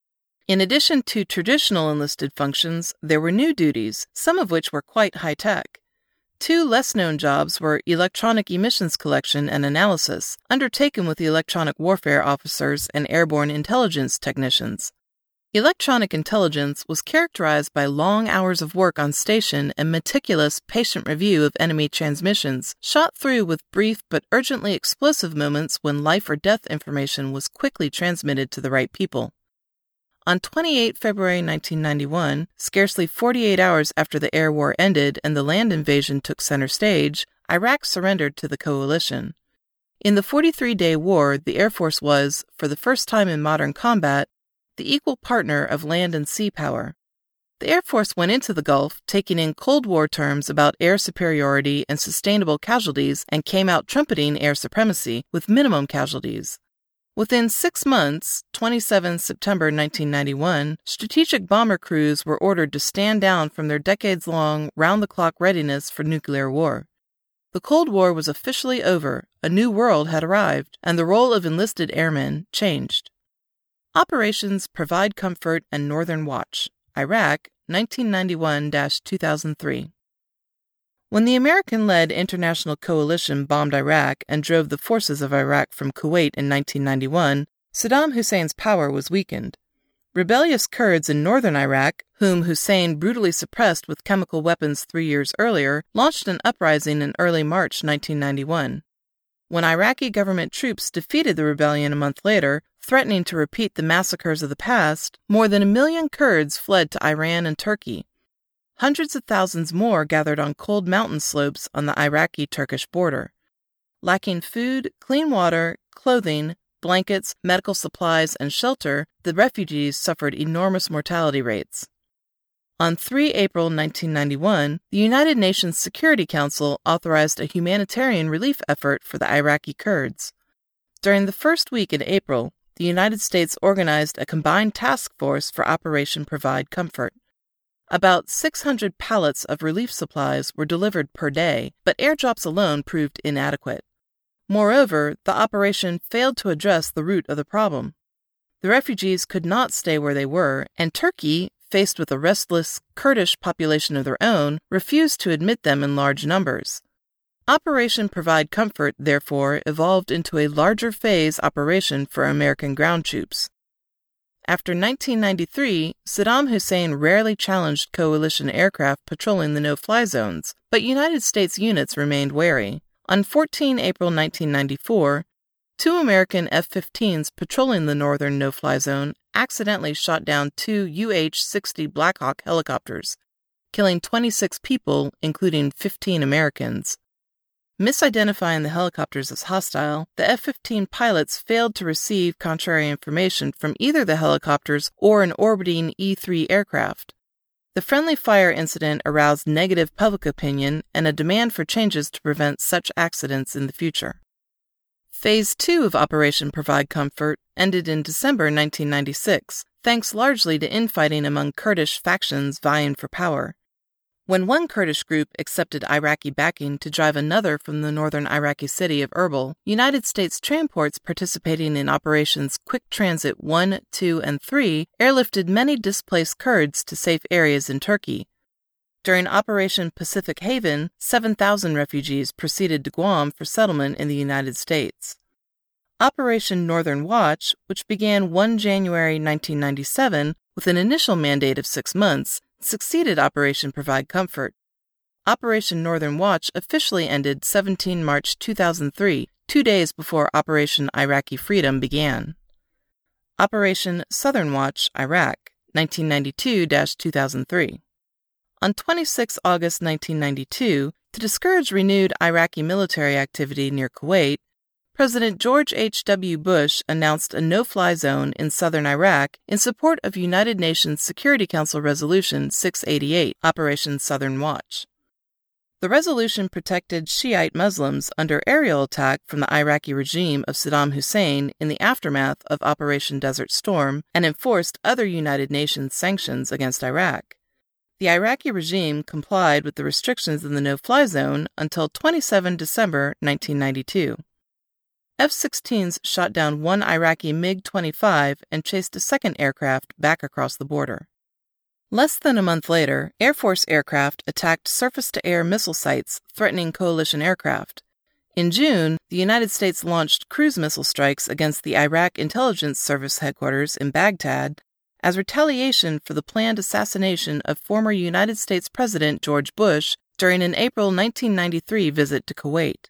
In addition to traditional enlisted functions, there were new duties, some of which were quite high tech. Two less known jobs were electronic emissions collection and analysis, undertaken with the electronic warfare officers and airborne intelligence technicians. Electronic intelligence was characterized by long hours of work on station and meticulous patient review of enemy transmissions, shot through with brief but urgently explosive moments when life or death information was quickly transmitted to the right people. On 28 February 1991, scarcely 48 hours after the air war ended and the land invasion took center stage, Iraq surrendered to the coalition. In the 43 day war, the Air Force was, for the first time in modern combat, the equal partner of land and sea power. The Air Force went into the Gulf taking in Cold War terms about air superiority and sustainable casualties and came out trumpeting air supremacy with minimum casualties. Within six months, 27 September 1991, strategic bomber crews were ordered to stand down from their decades long, round the clock readiness for nuclear war. The Cold War was officially over, a new world had arrived, and the role of enlisted airmen changed. Operations Provide Comfort and Northern Watch, Iraq, 1991 2003. When the American led international coalition bombed Iraq and drove the forces of Iraq from Kuwait in 1991, Saddam Hussein's power was weakened. Rebellious Kurds in northern Iraq, whom Hussein brutally suppressed with chemical weapons three years earlier, launched an uprising in early March 1991. When Iraqi government troops defeated the rebellion a month later, threatening to repeat the massacres of the past, more than a million Kurds fled to Iran and Turkey, Hundreds of thousands more gathered on cold mountain slopes on the Iraqi Turkish border. Lacking food, clean water, clothing, blankets, medical supplies, and shelter, the refugees suffered enormous mortality rates. On 3 April 1991, the United Nations Security Council authorized a humanitarian relief effort for the Iraqi Kurds. During the first week in April, the United States organized a combined task force for Operation Provide Comfort. About 600 pallets of relief supplies were delivered per day, but airdrops alone proved inadequate. Moreover, the operation failed to address the root of the problem. The refugees could not stay where they were, and Turkey, faced with a restless Kurdish population of their own, refused to admit them in large numbers. Operation Provide Comfort, therefore, evolved into a larger phase operation for American ground troops. After 1993, Saddam Hussein rarely challenged coalition aircraft patrolling the no fly zones, but United States units remained wary. On 14 April 1994, two American F 15s patrolling the northern no fly zone accidentally shot down two UH 60 Blackhawk helicopters, killing 26 people, including 15 Americans. Misidentifying the helicopters as hostile, the F 15 pilots failed to receive contrary information from either the helicopters or an orbiting E 3 aircraft. The friendly fire incident aroused negative public opinion and a demand for changes to prevent such accidents in the future. Phase 2 of Operation Provide Comfort ended in December 1996, thanks largely to infighting among Kurdish factions vying for power. When one Kurdish group accepted Iraqi backing to drive another from the northern Iraqi city of Erbil, United States transports participating in Operations Quick Transit 1, 2, and 3 airlifted many displaced Kurds to safe areas in Turkey. During Operation Pacific Haven, 7,000 refugees proceeded to Guam for settlement in the United States. Operation Northern Watch, which began 1 January 1997 with an initial mandate of six months, succeeded Operation Provide Comfort. Operation Northern Watch officially ended 17 March 2003, two days before Operation Iraqi Freedom began. Operation Southern Watch, Iraq, 1992 2003. On 26 August 1992, to discourage renewed Iraqi military activity near Kuwait, President George H.W. Bush announced a no fly zone in southern Iraq in support of United Nations Security Council Resolution 688, Operation Southern Watch. The resolution protected Shiite Muslims under aerial attack from the Iraqi regime of Saddam Hussein in the aftermath of Operation Desert Storm and enforced other United Nations sanctions against Iraq. The Iraqi regime complied with the restrictions in the no fly zone until 27 December 1992. F 16s shot down one Iraqi MiG 25 and chased a second aircraft back across the border. Less than a month later, Air Force aircraft attacked surface to air missile sites threatening coalition aircraft. In June, the United States launched cruise missile strikes against the Iraq Intelligence Service headquarters in Baghdad as retaliation for the planned assassination of former United States President George Bush during an April 1993 visit to Kuwait.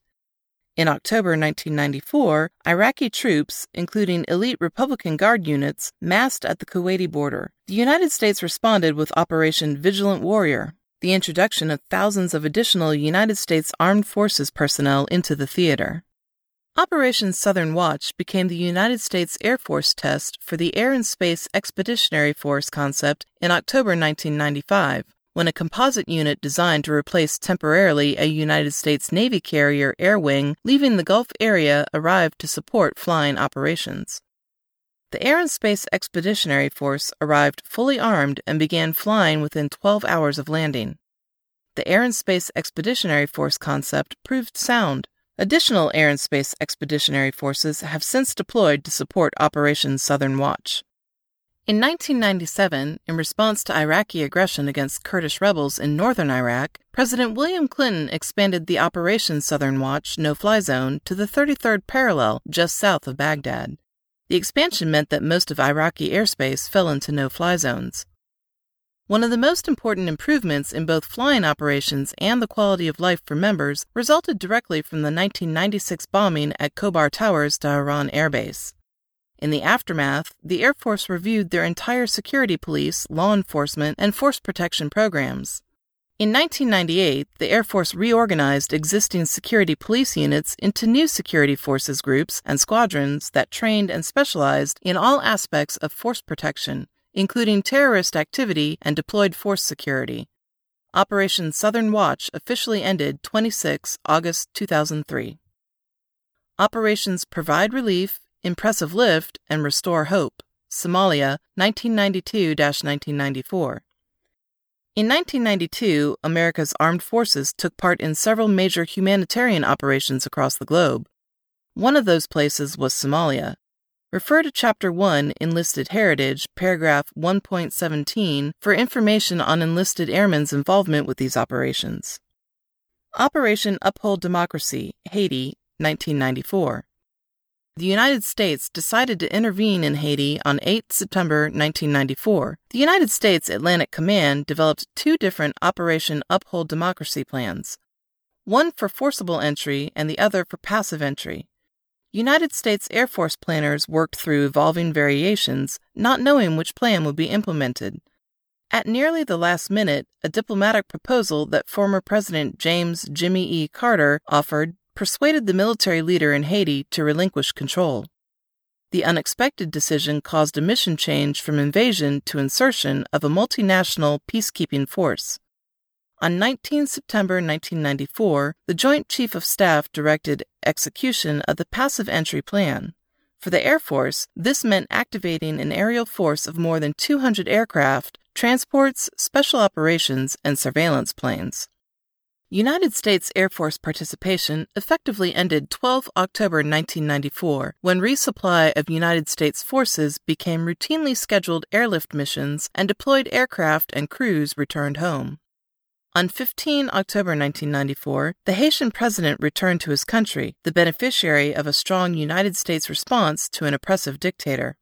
In October 1994, Iraqi troops, including elite Republican Guard units, massed at the Kuwaiti border. The United States responded with Operation Vigilant Warrior, the introduction of thousands of additional United States Armed Forces personnel into the theater. Operation Southern Watch became the United States Air Force test for the Air and Space Expeditionary Force concept in October 1995 when a composite unit designed to replace temporarily a United States Navy carrier air wing leaving the Gulf area arrived to support flying operations. The Air and Space Expeditionary Force arrived fully armed and began flying within 12 hours of landing. The Air and Space Expeditionary Force concept proved sound. Additional Air and Space Expeditionary Forces have since deployed to support Operation Southern Watch. In 1997, in response to Iraqi aggression against Kurdish rebels in northern Iraq, President William Clinton expanded the Operation Southern Watch no fly zone to the 33rd parallel just south of Baghdad. The expansion meant that most of Iraqi airspace fell into no fly zones. One of the most important improvements in both flying operations and the quality of life for members resulted directly from the 1996 bombing at Khobar Towers Dhahran Air Base. In the aftermath, the Air Force reviewed their entire security police, law enforcement, and force protection programs. In 1998, the Air Force reorganized existing security police units into new security forces groups and squadrons that trained and specialized in all aspects of force protection, including terrorist activity and deployed force security. Operation Southern Watch officially ended 26 August 2003. Operations Provide Relief Impressive Lift, and Restore Hope, Somalia, 1992 1994. In 1992, America's armed forces took part in several major humanitarian operations across the globe. One of those places was Somalia. Refer to Chapter 1, Enlisted Heritage, paragraph 1.17, for information on enlisted airmen's involvement with these operations. Operation Uphold Democracy, Haiti, 1994 the United States decided to intervene in Haiti on 8 September 1994. The United States Atlantic Command developed two different Operation Uphold Democracy plans one for forcible entry and the other for passive entry. United States Air Force planners worked through evolving variations, not knowing which plan would be implemented. At nearly the last minute, a diplomatic proposal that former President James Jimmy E. Carter offered persuaded the military leader in Haiti to relinquish control. The unexpected decision caused a mission change from invasion to insertion of a multinational peacekeeping force. On 19 September 1994, the Joint Chief of Staff directed execution of the passive entry plan. For the Air Force, this meant activating an aerial force of more than 200 aircraft, transports, special operations, and surveillance planes. United States Air Force participation effectively ended 12 October 1994 when resupply of United States forces became routinely scheduled airlift missions and deployed aircraft and crews returned home. On 15 October 1994, the Haitian president returned to his country, the beneficiary of a strong United States response to an oppressive dictator.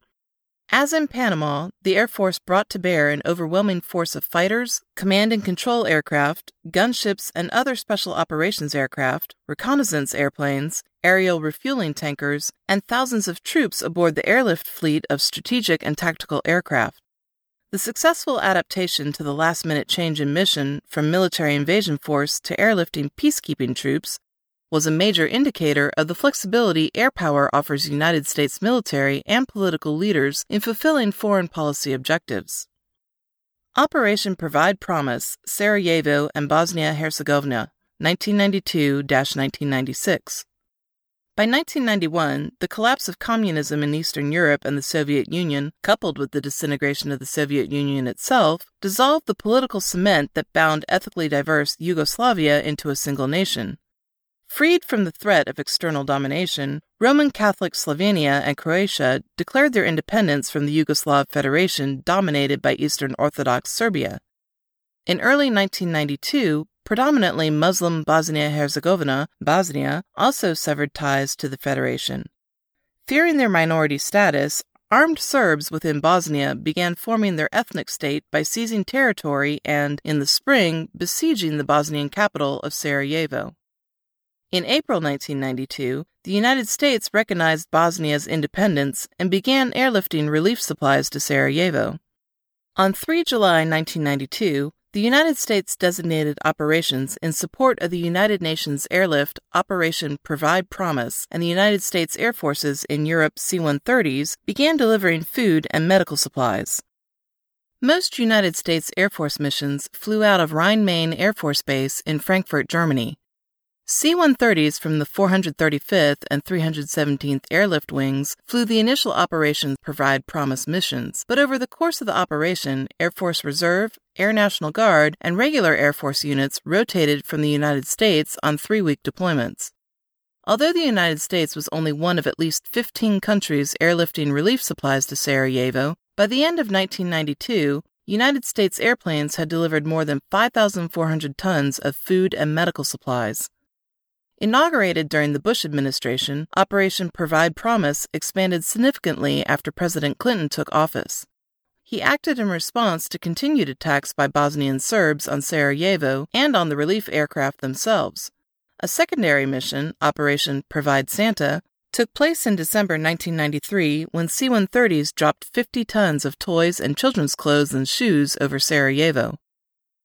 As in Panama, the Air Force brought to bear an overwhelming force of fighters, command and control aircraft, gunships and other special operations aircraft, reconnaissance airplanes, aerial refueling tankers, and thousands of troops aboard the airlift fleet of strategic and tactical aircraft. The successful adaptation to the last minute change in mission from military invasion force to airlifting peacekeeping troops was a major indicator of the flexibility air power offers United States military and political leaders in fulfilling foreign policy objectives. Operation Provide Promise, Sarajevo and Bosnia Herzegovina, 1992 1996. By 1991, the collapse of communism in Eastern Europe and the Soviet Union, coupled with the disintegration of the Soviet Union itself, dissolved the political cement that bound ethically diverse Yugoslavia into a single nation. Freed from the threat of external domination, Roman Catholic Slovenia and Croatia declared their independence from the Yugoslav Federation dominated by Eastern Orthodox Serbia. In early 1992, predominantly Muslim Bosnia Herzegovina, Bosnia, also severed ties to the Federation. Fearing their minority status, armed Serbs within Bosnia began forming their ethnic state by seizing territory and, in the spring, besieging the Bosnian capital of Sarajevo. In April 1992, the United States recognized Bosnia's independence and began airlifting relief supplies to Sarajevo. On 3 July 1992, the United States designated operations in support of the United Nations airlift Operation Provide Promise, and the United States Air Forces in Europe C 130s began delivering food and medical supplies. Most United States Air Force missions flew out of Rhein Main Air Force Base in Frankfurt, Germany. C 130s from the 435th and 317th Airlift Wings flew the initial Operation Provide Promise missions, but over the course of the operation, Air Force Reserve, Air National Guard, and regular Air Force units rotated from the United States on three week deployments. Although the United States was only one of at least 15 countries airlifting relief supplies to Sarajevo, by the end of 1992, United States airplanes had delivered more than 5,400 tons of food and medical supplies. Inaugurated during the Bush administration, Operation Provide Promise expanded significantly after President Clinton took office. He acted in response to continued attacks by Bosnian Serbs on Sarajevo and on the relief aircraft themselves. A secondary mission, Operation Provide Santa, took place in December 1993 when C 130s dropped 50 tons of toys and children's clothes and shoes over Sarajevo.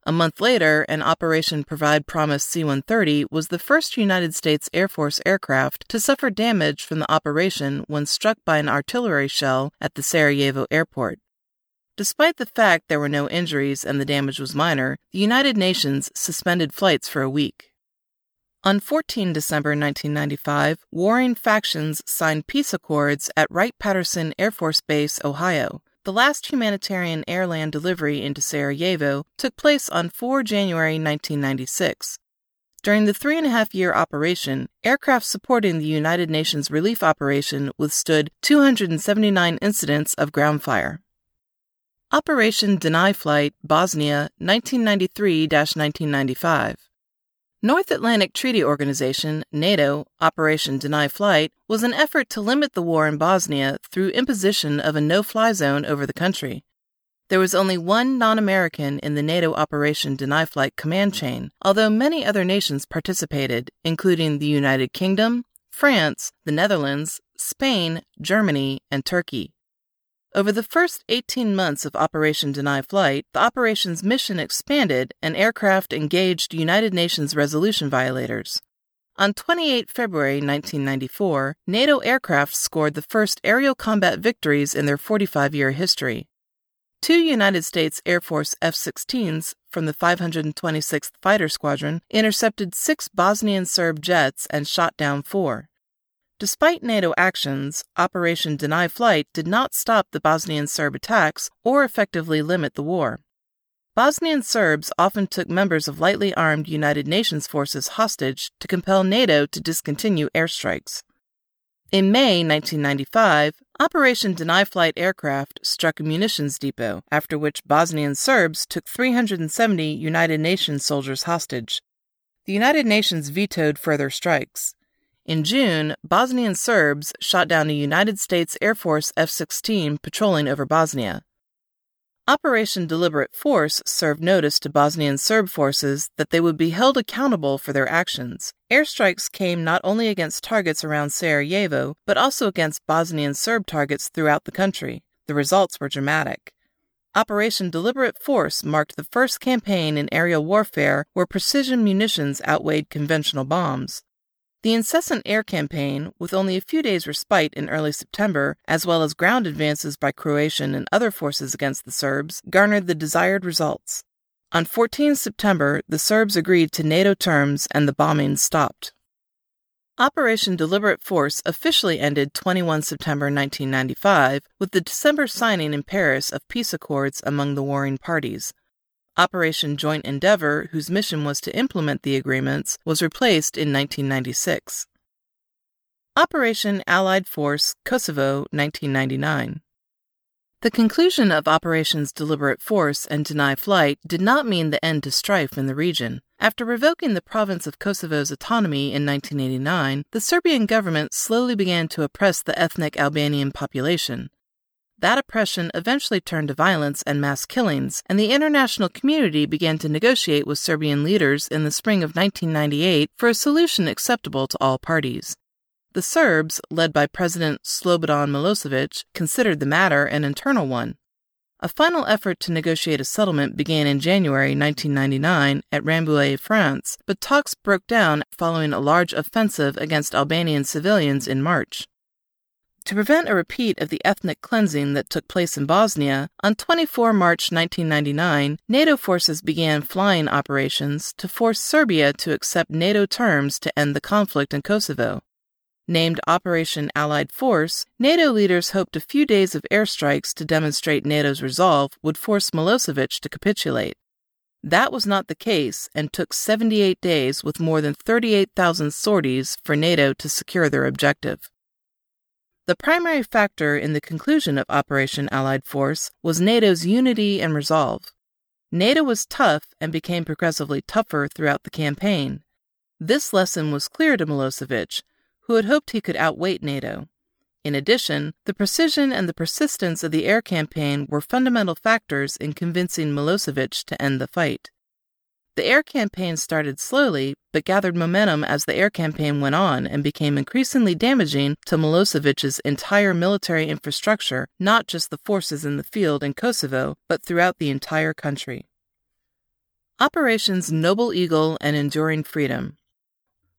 A month later, an Operation Provide Promise C 130 was the first United States Air Force aircraft to suffer damage from the operation when struck by an artillery shell at the Sarajevo airport. Despite the fact there were no injuries and the damage was minor, the United Nations suspended flights for a week. On 14 December 1995, warring factions signed peace accords at Wright Patterson Air Force Base, Ohio. The last humanitarian airland delivery into Sarajevo took place on 4 January 1996. During the three and a half year operation, aircraft supporting the United Nations relief operation withstood 279 incidents of ground fire. Operation Deny Flight, Bosnia, 1993 1995. North Atlantic Treaty Organization, NATO, Operation Deny Flight, was an effort to limit the war in Bosnia through imposition of a no fly zone over the country. There was only one non American in the NATO Operation Deny Flight command chain, although many other nations participated, including the United Kingdom, France, the Netherlands, Spain, Germany, and Turkey. Over the first 18 months of Operation Deny Flight, the operation's mission expanded and aircraft engaged United Nations resolution violators. On 28 February 1994, NATO aircraft scored the first aerial combat victories in their 45 year history. Two United States Air Force F 16s from the 526th Fighter Squadron intercepted six Bosnian Serb jets and shot down four. Despite NATO actions, Operation Deny Flight did not stop the Bosnian Serb attacks or effectively limit the war. Bosnian Serbs often took members of lightly armed United Nations forces hostage to compel NATO to discontinue airstrikes. In May 1995, Operation Deny Flight aircraft struck a munitions depot, after which Bosnian Serbs took 370 United Nations soldiers hostage. The United Nations vetoed further strikes. In June, Bosnian Serbs shot down a United States Air Force F 16 patrolling over Bosnia. Operation Deliberate Force served notice to Bosnian Serb forces that they would be held accountable for their actions. Airstrikes came not only against targets around Sarajevo, but also against Bosnian Serb targets throughout the country. The results were dramatic. Operation Deliberate Force marked the first campaign in aerial warfare where precision munitions outweighed conventional bombs. The incessant air campaign, with only a few days' respite in early September, as well as ground advances by Croatian and other forces against the Serbs, garnered the desired results. On 14 September, the Serbs agreed to NATO terms and the bombing stopped. Operation Deliberate Force officially ended 21 September 1995 with the December signing in Paris of peace accords among the warring parties. Operation Joint Endeavour, whose mission was to implement the agreements, was replaced in 1996. Operation Allied Force Kosovo 1999. The conclusion of Operations Deliberate Force and Deny Flight did not mean the end to strife in the region. After revoking the province of Kosovo's autonomy in 1989, the Serbian government slowly began to oppress the ethnic Albanian population. That oppression eventually turned to violence and mass killings, and the international community began to negotiate with Serbian leaders in the spring of 1998 for a solution acceptable to all parties. The Serbs, led by President Slobodan Milosevic, considered the matter an internal one. A final effort to negotiate a settlement began in January 1999 at Rambouillet, France, but talks broke down following a large offensive against Albanian civilians in March. To prevent a repeat of the ethnic cleansing that took place in Bosnia, on 24 March 1999, NATO forces began flying operations to force Serbia to accept NATO terms to end the conflict in Kosovo. Named Operation Allied Force, NATO leaders hoped a few days of airstrikes to demonstrate NATO's resolve would force Milosevic to capitulate. That was not the case and took 78 days with more than 38,000 sorties for NATO to secure their objective. The primary factor in the conclusion of Operation Allied Force was NATO's unity and resolve. NATO was tough and became progressively tougher throughout the campaign. This lesson was clear to Milosevic, who had hoped he could outweight NATO. In addition, the precision and the persistence of the air campaign were fundamental factors in convincing Milosevic to end the fight. The air campaign started slowly, but gathered momentum as the air campaign went on and became increasingly damaging to Milosevic's entire military infrastructure, not just the forces in the field in Kosovo, but throughout the entire country. Operations Noble Eagle and Enduring Freedom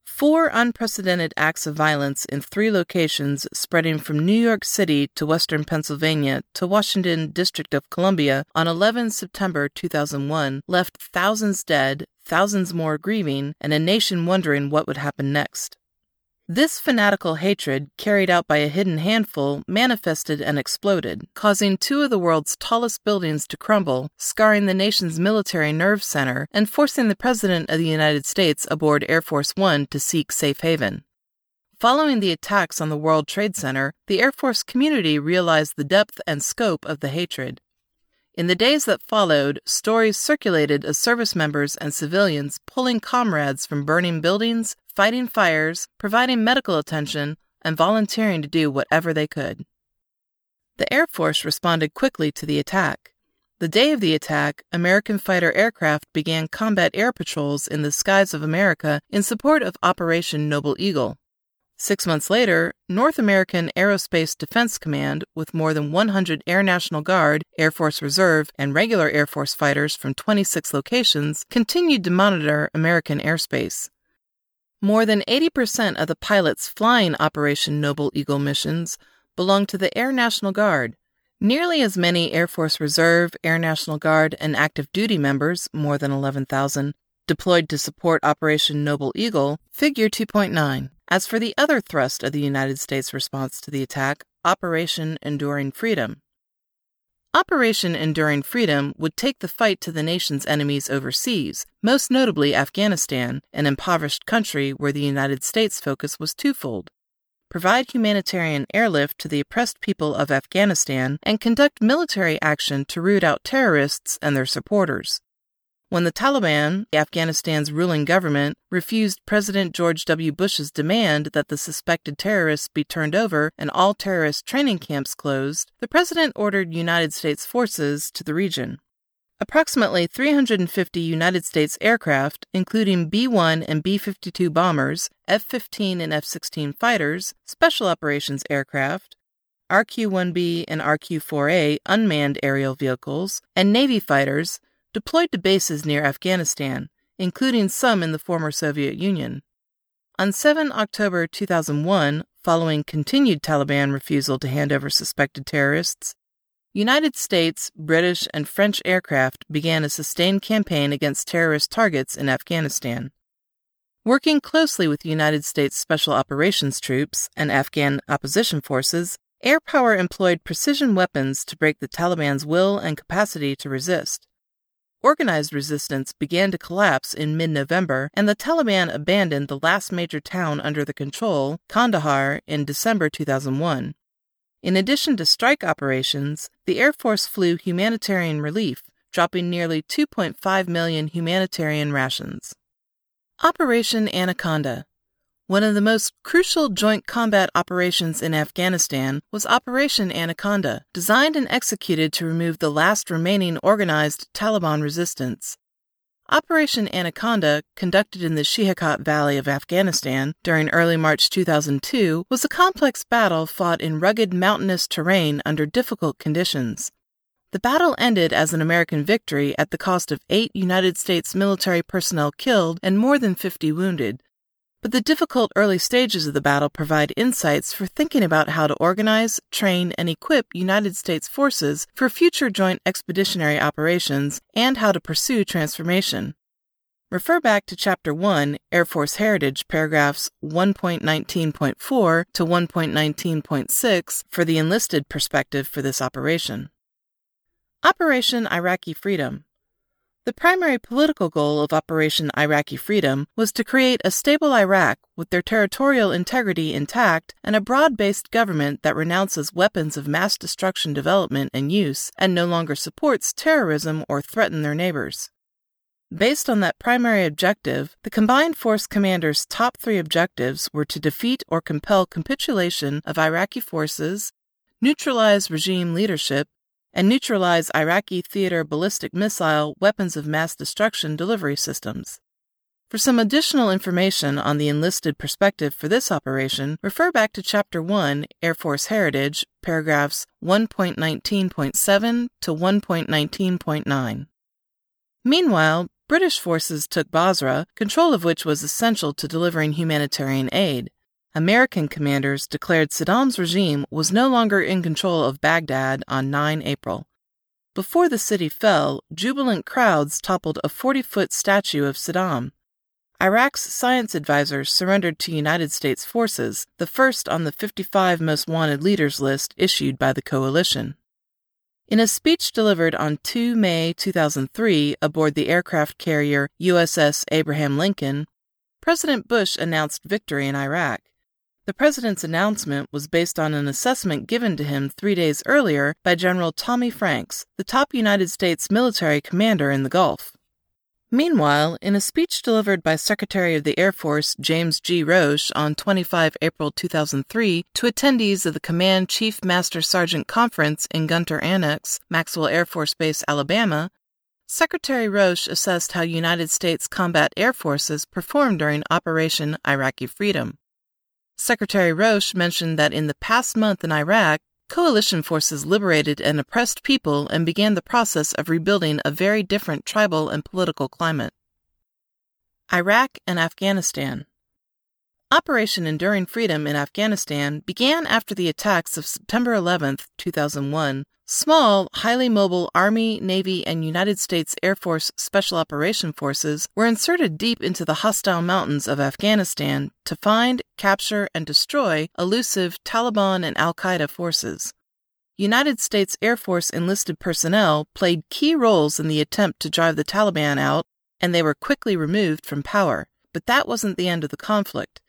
Four unprecedented acts of violence in three locations spreading from New York City to western Pennsylvania to Washington, District of Columbia on 11 September 2001 left thousands dead, thousands more grieving, and a nation wondering what would happen next. This fanatical hatred, carried out by a hidden handful, manifested and exploded, causing two of the world's tallest buildings to crumble, scarring the nation's military nerve center, and forcing the President of the United States aboard Air Force One to seek safe haven. Following the attacks on the World Trade Center, the Air Force community realized the depth and scope of the hatred. In the days that followed, stories circulated of service members and civilians pulling comrades from burning buildings, fighting fires, providing medical attention, and volunteering to do whatever they could. The Air Force responded quickly to the attack. The day of the attack, American fighter aircraft began combat air patrols in the skies of America in support of Operation Noble Eagle. Six months later, North American Aerospace Defense Command, with more than 100 Air National Guard, Air Force Reserve, and regular Air Force fighters from 26 locations, continued to monitor American airspace. More than 80% of the pilots flying Operation Noble Eagle missions belong to the Air National Guard. Nearly as many Air Force Reserve, Air National Guard, and active duty members, more than 11,000, deployed to support Operation Noble Eagle, figure 2.9. As for the other thrust of the United States response to the attack, Operation Enduring Freedom. Operation Enduring Freedom would take the fight to the nation's enemies overseas, most notably Afghanistan, an impoverished country where the United States' focus was twofold provide humanitarian airlift to the oppressed people of Afghanistan, and conduct military action to root out terrorists and their supporters. When the Taliban, Afghanistan's ruling government, refused President George W. Bush's demand that the suspected terrorists be turned over and all terrorist training camps closed, the president ordered United States forces to the region. Approximately 350 United States aircraft, including B 1 and B 52 bombers, F 15 and F 16 fighters, special operations aircraft, RQ 1B and RQ 4A unmanned aerial vehicles, and Navy fighters, deployed to bases near Afghanistan, including some in the former Soviet Union. On 7 October 2001, following continued Taliban refusal to hand over suspected terrorists, United States, British, and French aircraft began a sustained campaign against terrorist targets in Afghanistan. Working closely with United States Special Operations Troops and Afghan opposition forces, air power employed precision weapons to break the Taliban's will and capacity to resist. Organized resistance began to collapse in mid November, and the Taliban abandoned the last major town under their control, Kandahar, in December 2001. In addition to strike operations, the Air Force flew humanitarian relief, dropping nearly 2.5 million humanitarian rations. Operation Anaconda one of the most crucial joint combat operations in Afghanistan was Operation Anaconda, designed and executed to remove the last remaining organized Taliban resistance. Operation Anaconda, conducted in the Shahikot Valley of Afghanistan during early March 2002, was a complex battle fought in rugged mountainous terrain under difficult conditions. The battle ended as an American victory at the cost of eight United States military personnel killed and more than 50 wounded, but the difficult early stages of the battle provide insights for thinking about how to organize, train, and equip United States forces for future joint expeditionary operations and how to pursue transformation. Refer back to Chapter 1, Air Force Heritage, paragraphs 1.19.4 to 1.19.6 for the enlisted perspective for this operation. Operation Iraqi Freedom the primary political goal of Operation Iraqi Freedom was to create a stable Iraq with their territorial integrity intact and a broad based government that renounces weapons of mass destruction development and use and no longer supports terrorism or threaten their neighbors. Based on that primary objective, the Combined Force Commander's top three objectives were to defeat or compel capitulation of Iraqi forces, neutralize regime leadership, and neutralize Iraqi theater ballistic missile weapons of mass destruction delivery systems. For some additional information on the enlisted perspective for this operation, refer back to Chapter 1, Air Force Heritage, paragraphs 1.19.7 to 1.19.9. Meanwhile, British forces took Basra, control of which was essential to delivering humanitarian aid. American commanders declared Saddam's regime was no longer in control of Baghdad on 9 April. Before the city fell, jubilant crowds toppled a 40 foot statue of Saddam. Iraq's science advisors surrendered to United States forces, the first on the 55 most wanted leaders list issued by the coalition. In a speech delivered on 2 May 2003 aboard the aircraft carrier USS Abraham Lincoln, President Bush announced victory in Iraq. The president's announcement was based on an assessment given to him three days earlier by General Tommy Franks, the top United States military commander in the Gulf. Meanwhile, in a speech delivered by Secretary of the Air Force James G. Roche on 25 April 2003 to attendees of the Command Chief Master Sergeant Conference in Gunter Annex, Maxwell Air Force Base, Alabama, Secretary Roche assessed how United States combat air forces performed during Operation Iraqi Freedom. Secretary Roche mentioned that in the past month in Iraq, coalition forces liberated an oppressed people and began the process of rebuilding a very different tribal and political climate. Iraq and Afghanistan. Operation Enduring Freedom in Afghanistan began after the attacks of September 11, 2001. Small, highly mobile Army, Navy, and United States Air Force Special Operation Forces were inserted deep into the hostile mountains of Afghanistan to find, capture, and destroy elusive Taliban and Al Qaeda forces. United States Air Force enlisted personnel played key roles in the attempt to drive the Taliban out, and they were quickly removed from power. But that wasn't the end of the conflict.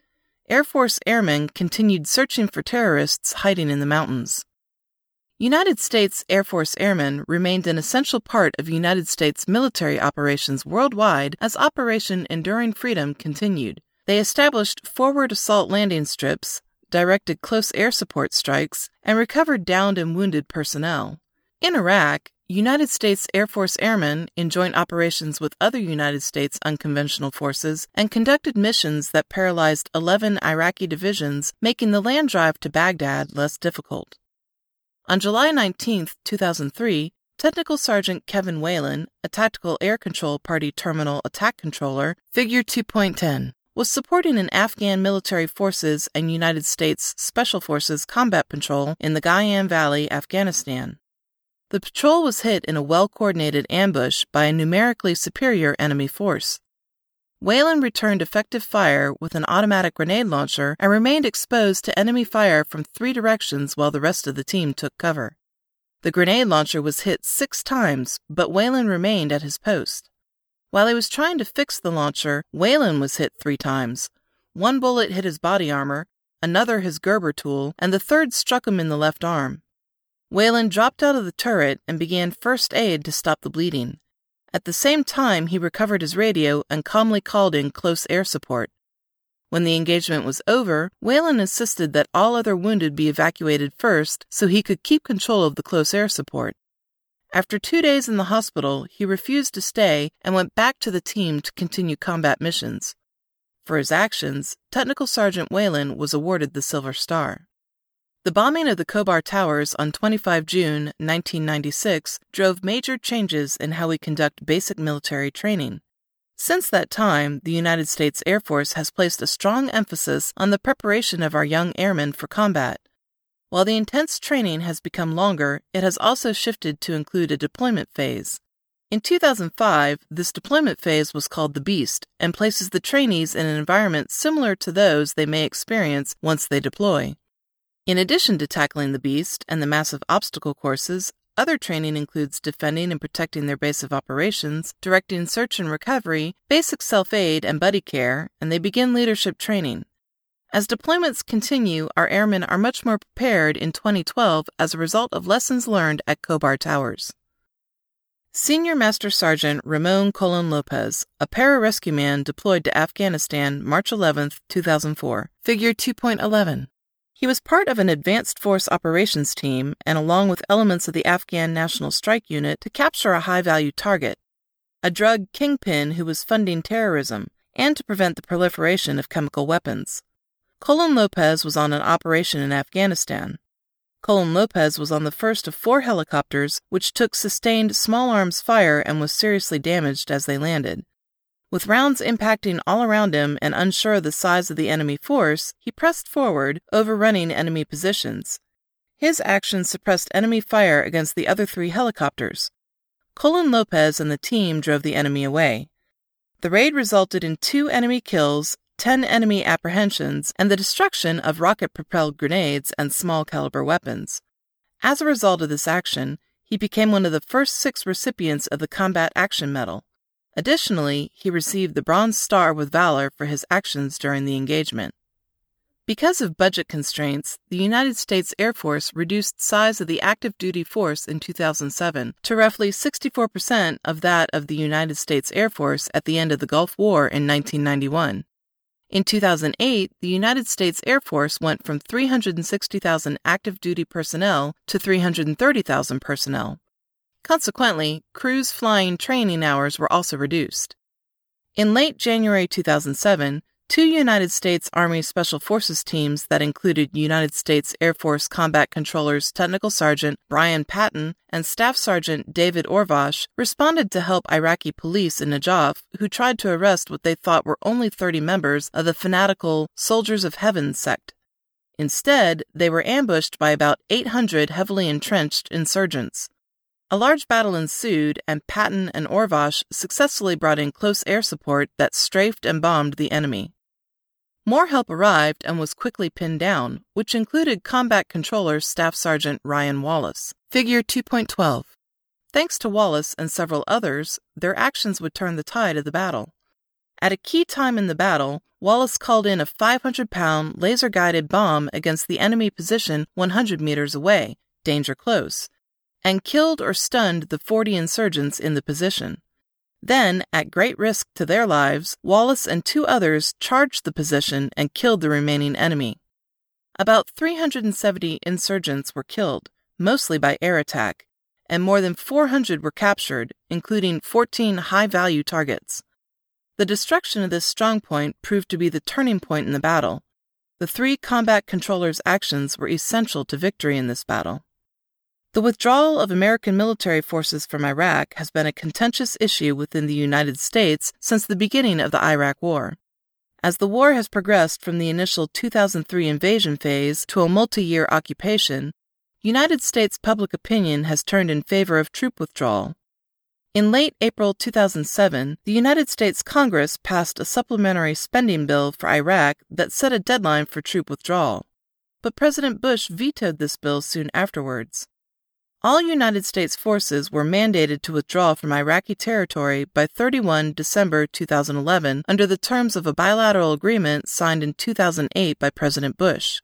Air Force airmen continued searching for terrorists hiding in the mountains. United States Air Force airmen remained an essential part of United States military operations worldwide as Operation Enduring Freedom continued. They established forward assault landing strips, directed close air support strikes, and recovered downed and wounded personnel. In Iraq, United States Air Force airmen, in joint operations with other United States unconventional forces, and conducted missions that paralyzed 11 Iraqi divisions, making the land drive to Baghdad less difficult. On July 19, 2003, Technical Sergeant Kevin Whalen, a Tactical Air Control Party Terminal Attack Controller, Figure 2.10, was supporting an Afghan military forces and United States Special Forces combat patrol in the Ghayan Valley, Afghanistan. The patrol was hit in a well coordinated ambush by a numerically superior enemy force. Whalen returned effective fire with an automatic grenade launcher and remained exposed to enemy fire from three directions while the rest of the team took cover. The grenade launcher was hit six times, but Whalen remained at his post. While he was trying to fix the launcher, Whalen was hit three times. One bullet hit his body armor, another his Gerber tool, and the third struck him in the left arm. Whalen dropped out of the turret and began first aid to stop the bleeding. At the same time, he recovered his radio and calmly called in close air support. When the engagement was over, Whalen insisted that all other wounded be evacuated first so he could keep control of the close air support. After two days in the hospital, he refused to stay and went back to the team to continue combat missions. For his actions, Technical Sergeant Whalen was awarded the Silver Star. The bombing of the Khobar Towers on 25 June 1996 drove major changes in how we conduct basic military training. Since that time, the United States Air Force has placed a strong emphasis on the preparation of our young airmen for combat. While the intense training has become longer, it has also shifted to include a deployment phase. In 2005, this deployment phase was called the Beast and places the trainees in an environment similar to those they may experience once they deploy. In addition to tackling the beast and the massive obstacle courses, other training includes defending and protecting their base of operations, directing search and recovery, basic self aid and buddy care, and they begin leadership training. As deployments continue, our airmen are much more prepared in 2012 as a result of lessons learned at Khobar Towers. Senior Master Sergeant Ramon Colon Lopez, a pararescue man deployed to Afghanistan March 11, 2004, Figure 2.11. He was part of an advanced force operations team and along with elements of the Afghan National Strike Unit to capture a high value target, a drug kingpin who was funding terrorism, and to prevent the proliferation of chemical weapons. Colon Lopez was on an operation in Afghanistan. Colon Lopez was on the first of four helicopters which took sustained small arms fire and was seriously damaged as they landed. With rounds impacting all around him and unsure of the size of the enemy force, he pressed forward, overrunning enemy positions. His actions suppressed enemy fire against the other three helicopters. Colon Lopez and the team drove the enemy away. The raid resulted in two enemy kills, 10 enemy apprehensions, and the destruction of rocket propelled grenades and small caliber weapons. As a result of this action, he became one of the first six recipients of the Combat Action Medal. Additionally, he received the Bronze Star with Valor for his actions during the engagement. Because of budget constraints, the United States Air Force reduced size of the active duty force in 2007 to roughly 64% of that of the United States Air Force at the end of the Gulf War in 1991. In 2008, the United States Air Force went from 360,000 active duty personnel to 330,000 personnel. Consequently, crews flying training hours were also reduced. In late January 2007, two United States Army Special Forces teams that included United States Air Force Combat Controllers Technical Sergeant Brian Patton and Staff Sergeant David Orvosh responded to help Iraqi police in Najaf who tried to arrest what they thought were only 30 members of the fanatical Soldiers of Heaven sect. Instead, they were ambushed by about 800 heavily entrenched insurgents. A large battle ensued, and Patton and Orvosh successfully brought in close air support that strafed and bombed the enemy. More help arrived and was quickly pinned down, which included Combat Controller Staff Sergeant Ryan Wallace. Figure 2.12. Thanks to Wallace and several others, their actions would turn the tide of the battle. At a key time in the battle, Wallace called in a 500 pound laser guided bomb against the enemy position 100 meters away, danger close, and killed or stunned the 40 insurgents in the position. Then, at great risk to their lives, Wallace and two others charged the position and killed the remaining enemy. About 370 insurgents were killed, mostly by air attack, and more than 400 were captured, including 14 high value targets. The destruction of this strongpoint proved to be the turning point in the battle. The three combat controllers' actions were essential to victory in this battle. The withdrawal of American military forces from Iraq has been a contentious issue within the United States since the beginning of the Iraq War. As the war has progressed from the initial 2003 invasion phase to a multi year occupation, United States public opinion has turned in favor of troop withdrawal. In late April 2007, the United States Congress passed a supplementary spending bill for Iraq that set a deadline for troop withdrawal. But President Bush vetoed this bill soon afterwards. All United States forces were mandated to withdraw from Iraqi territory by 31 December 2011 under the terms of a bilateral agreement signed in 2008 by President Bush.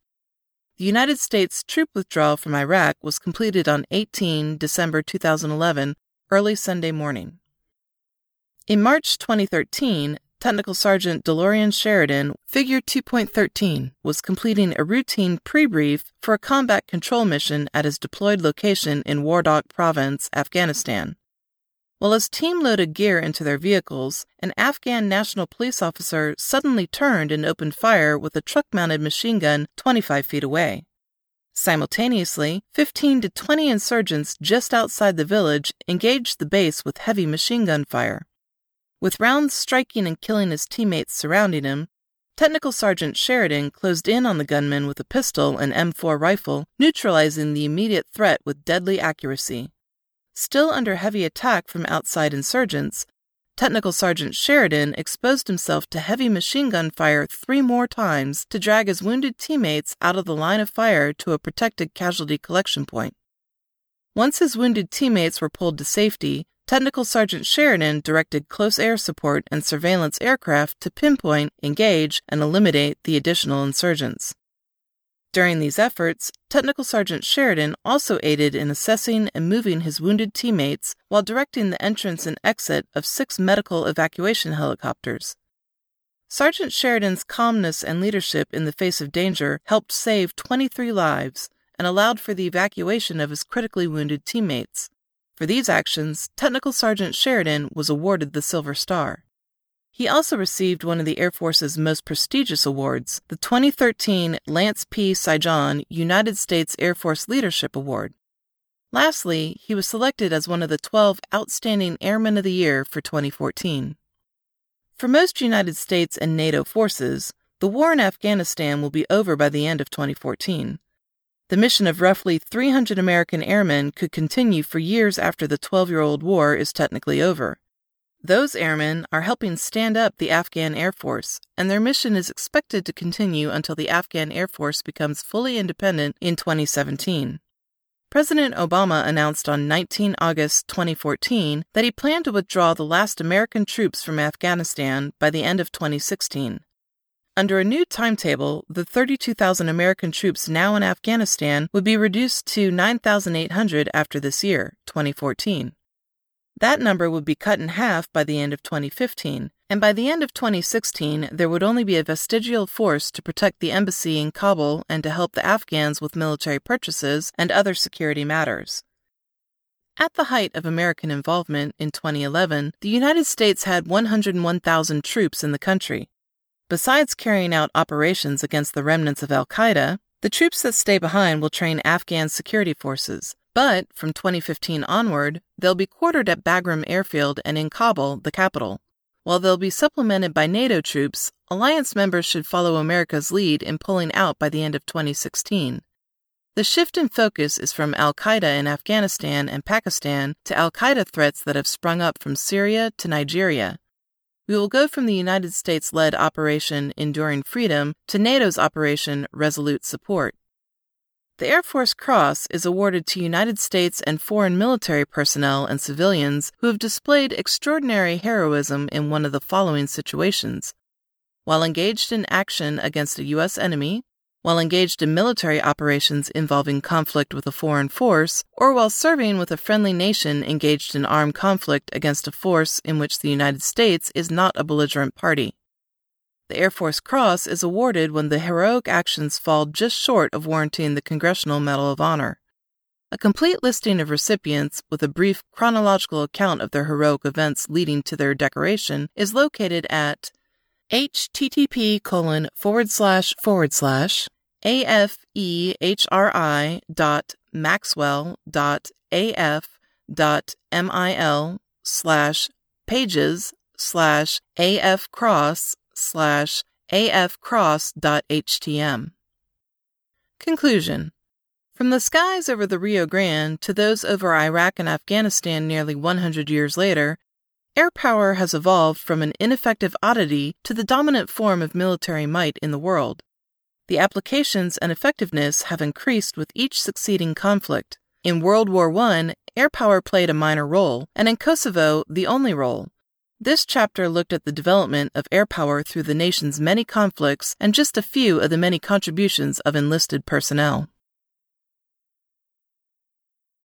The United States troop withdrawal from Iraq was completed on 18 December 2011, early Sunday morning. In March 2013, Technical Sergeant DeLorean Sheridan, Figure 2.13, was completing a routine pre brief for a combat control mission at his deployed location in Wardak Province, Afghanistan. While his team loaded gear into their vehicles, an Afghan national police officer suddenly turned and opened fire with a truck mounted machine gun 25 feet away. Simultaneously, 15 to 20 insurgents just outside the village engaged the base with heavy machine gun fire. With rounds striking and killing his teammates surrounding him, Technical Sergeant Sheridan closed in on the gunman with a pistol and M4 rifle, neutralizing the immediate threat with deadly accuracy. Still under heavy attack from outside insurgents, Technical Sergeant Sheridan exposed himself to heavy machine gun fire three more times to drag his wounded teammates out of the line of fire to a protected casualty collection point. Once his wounded teammates were pulled to safety, Technical Sergeant Sheridan directed close air support and surveillance aircraft to pinpoint, engage, and eliminate the additional insurgents. During these efforts, Technical Sergeant Sheridan also aided in assessing and moving his wounded teammates while directing the entrance and exit of six medical evacuation helicopters. Sergeant Sheridan's calmness and leadership in the face of danger helped save 23 lives and allowed for the evacuation of his critically wounded teammates. For these actions, Technical Sergeant Sheridan was awarded the Silver Star. He also received one of the Air Force's most prestigious awards, the 2013 Lance P. Sijan United States Air Force Leadership Award. Lastly, he was selected as one of the 12 Outstanding Airmen of the Year for 2014. For most United States and NATO forces, the war in Afghanistan will be over by the end of 2014 the mission of roughly 300 American airmen could continue for years after the 12 year old war is technically over. Those airmen are helping stand up the Afghan Air Force, and their mission is expected to continue until the Afghan Air Force becomes fully independent in 2017. President Obama announced on 19 August 2014 that he planned to withdraw the last American troops from Afghanistan by the end of 2016. Under a new timetable, the 32,000 American troops now in Afghanistan would be reduced to 9,800 after this year, 2014. That number would be cut in half by the end of 2015, and by the end of 2016, there would only be a vestigial force to protect the embassy in Kabul and to help the Afghans with military purchases and other security matters. At the height of American involvement in 2011, the United States had 101,000 troops in the country, Besides carrying out operations against the remnants of Al Qaeda, the troops that stay behind will train Afghan security forces. But from 2015 onward, they'll be quartered at Bagram Airfield and in Kabul, the capital. While they'll be supplemented by NATO troops, alliance members should follow America's lead in pulling out by the end of 2016. The shift in focus is from Al Qaeda in Afghanistan and Pakistan to Al Qaeda threats that have sprung up from Syria to Nigeria. We will go from the United States led Operation Enduring Freedom to NATO's Operation Resolute Support. The Air Force Cross is awarded to United States and foreign military personnel and civilians who have displayed extraordinary heroism in one of the following situations. While engaged in action against a U.S. enemy, while engaged in military operations involving conflict with a foreign force, or while serving with a friendly nation engaged in armed conflict against a force in which the United States is not a belligerent party. The Air Force Cross is awarded when the heroic actions fall just short of warranting the Congressional Medal of Honor. A complete listing of recipients with a brief chronological account of their heroic events leading to their decoration is located at http colon forward slash forward slash afehri dot maxwell dot af dot mil slash pages slash afcross slash afcross.htm. Conclusion From the skies over the Rio Grande to those over Iraq and Afghanistan nearly 100 years later, air power has evolved from an ineffective oddity to the dominant form of military might in the world. The applications and effectiveness have increased with each succeeding conflict. In World War I, air power played a minor role, and in Kosovo, the only role. This chapter looked at the development of air power through the nation's many conflicts and just a few of the many contributions of enlisted personnel.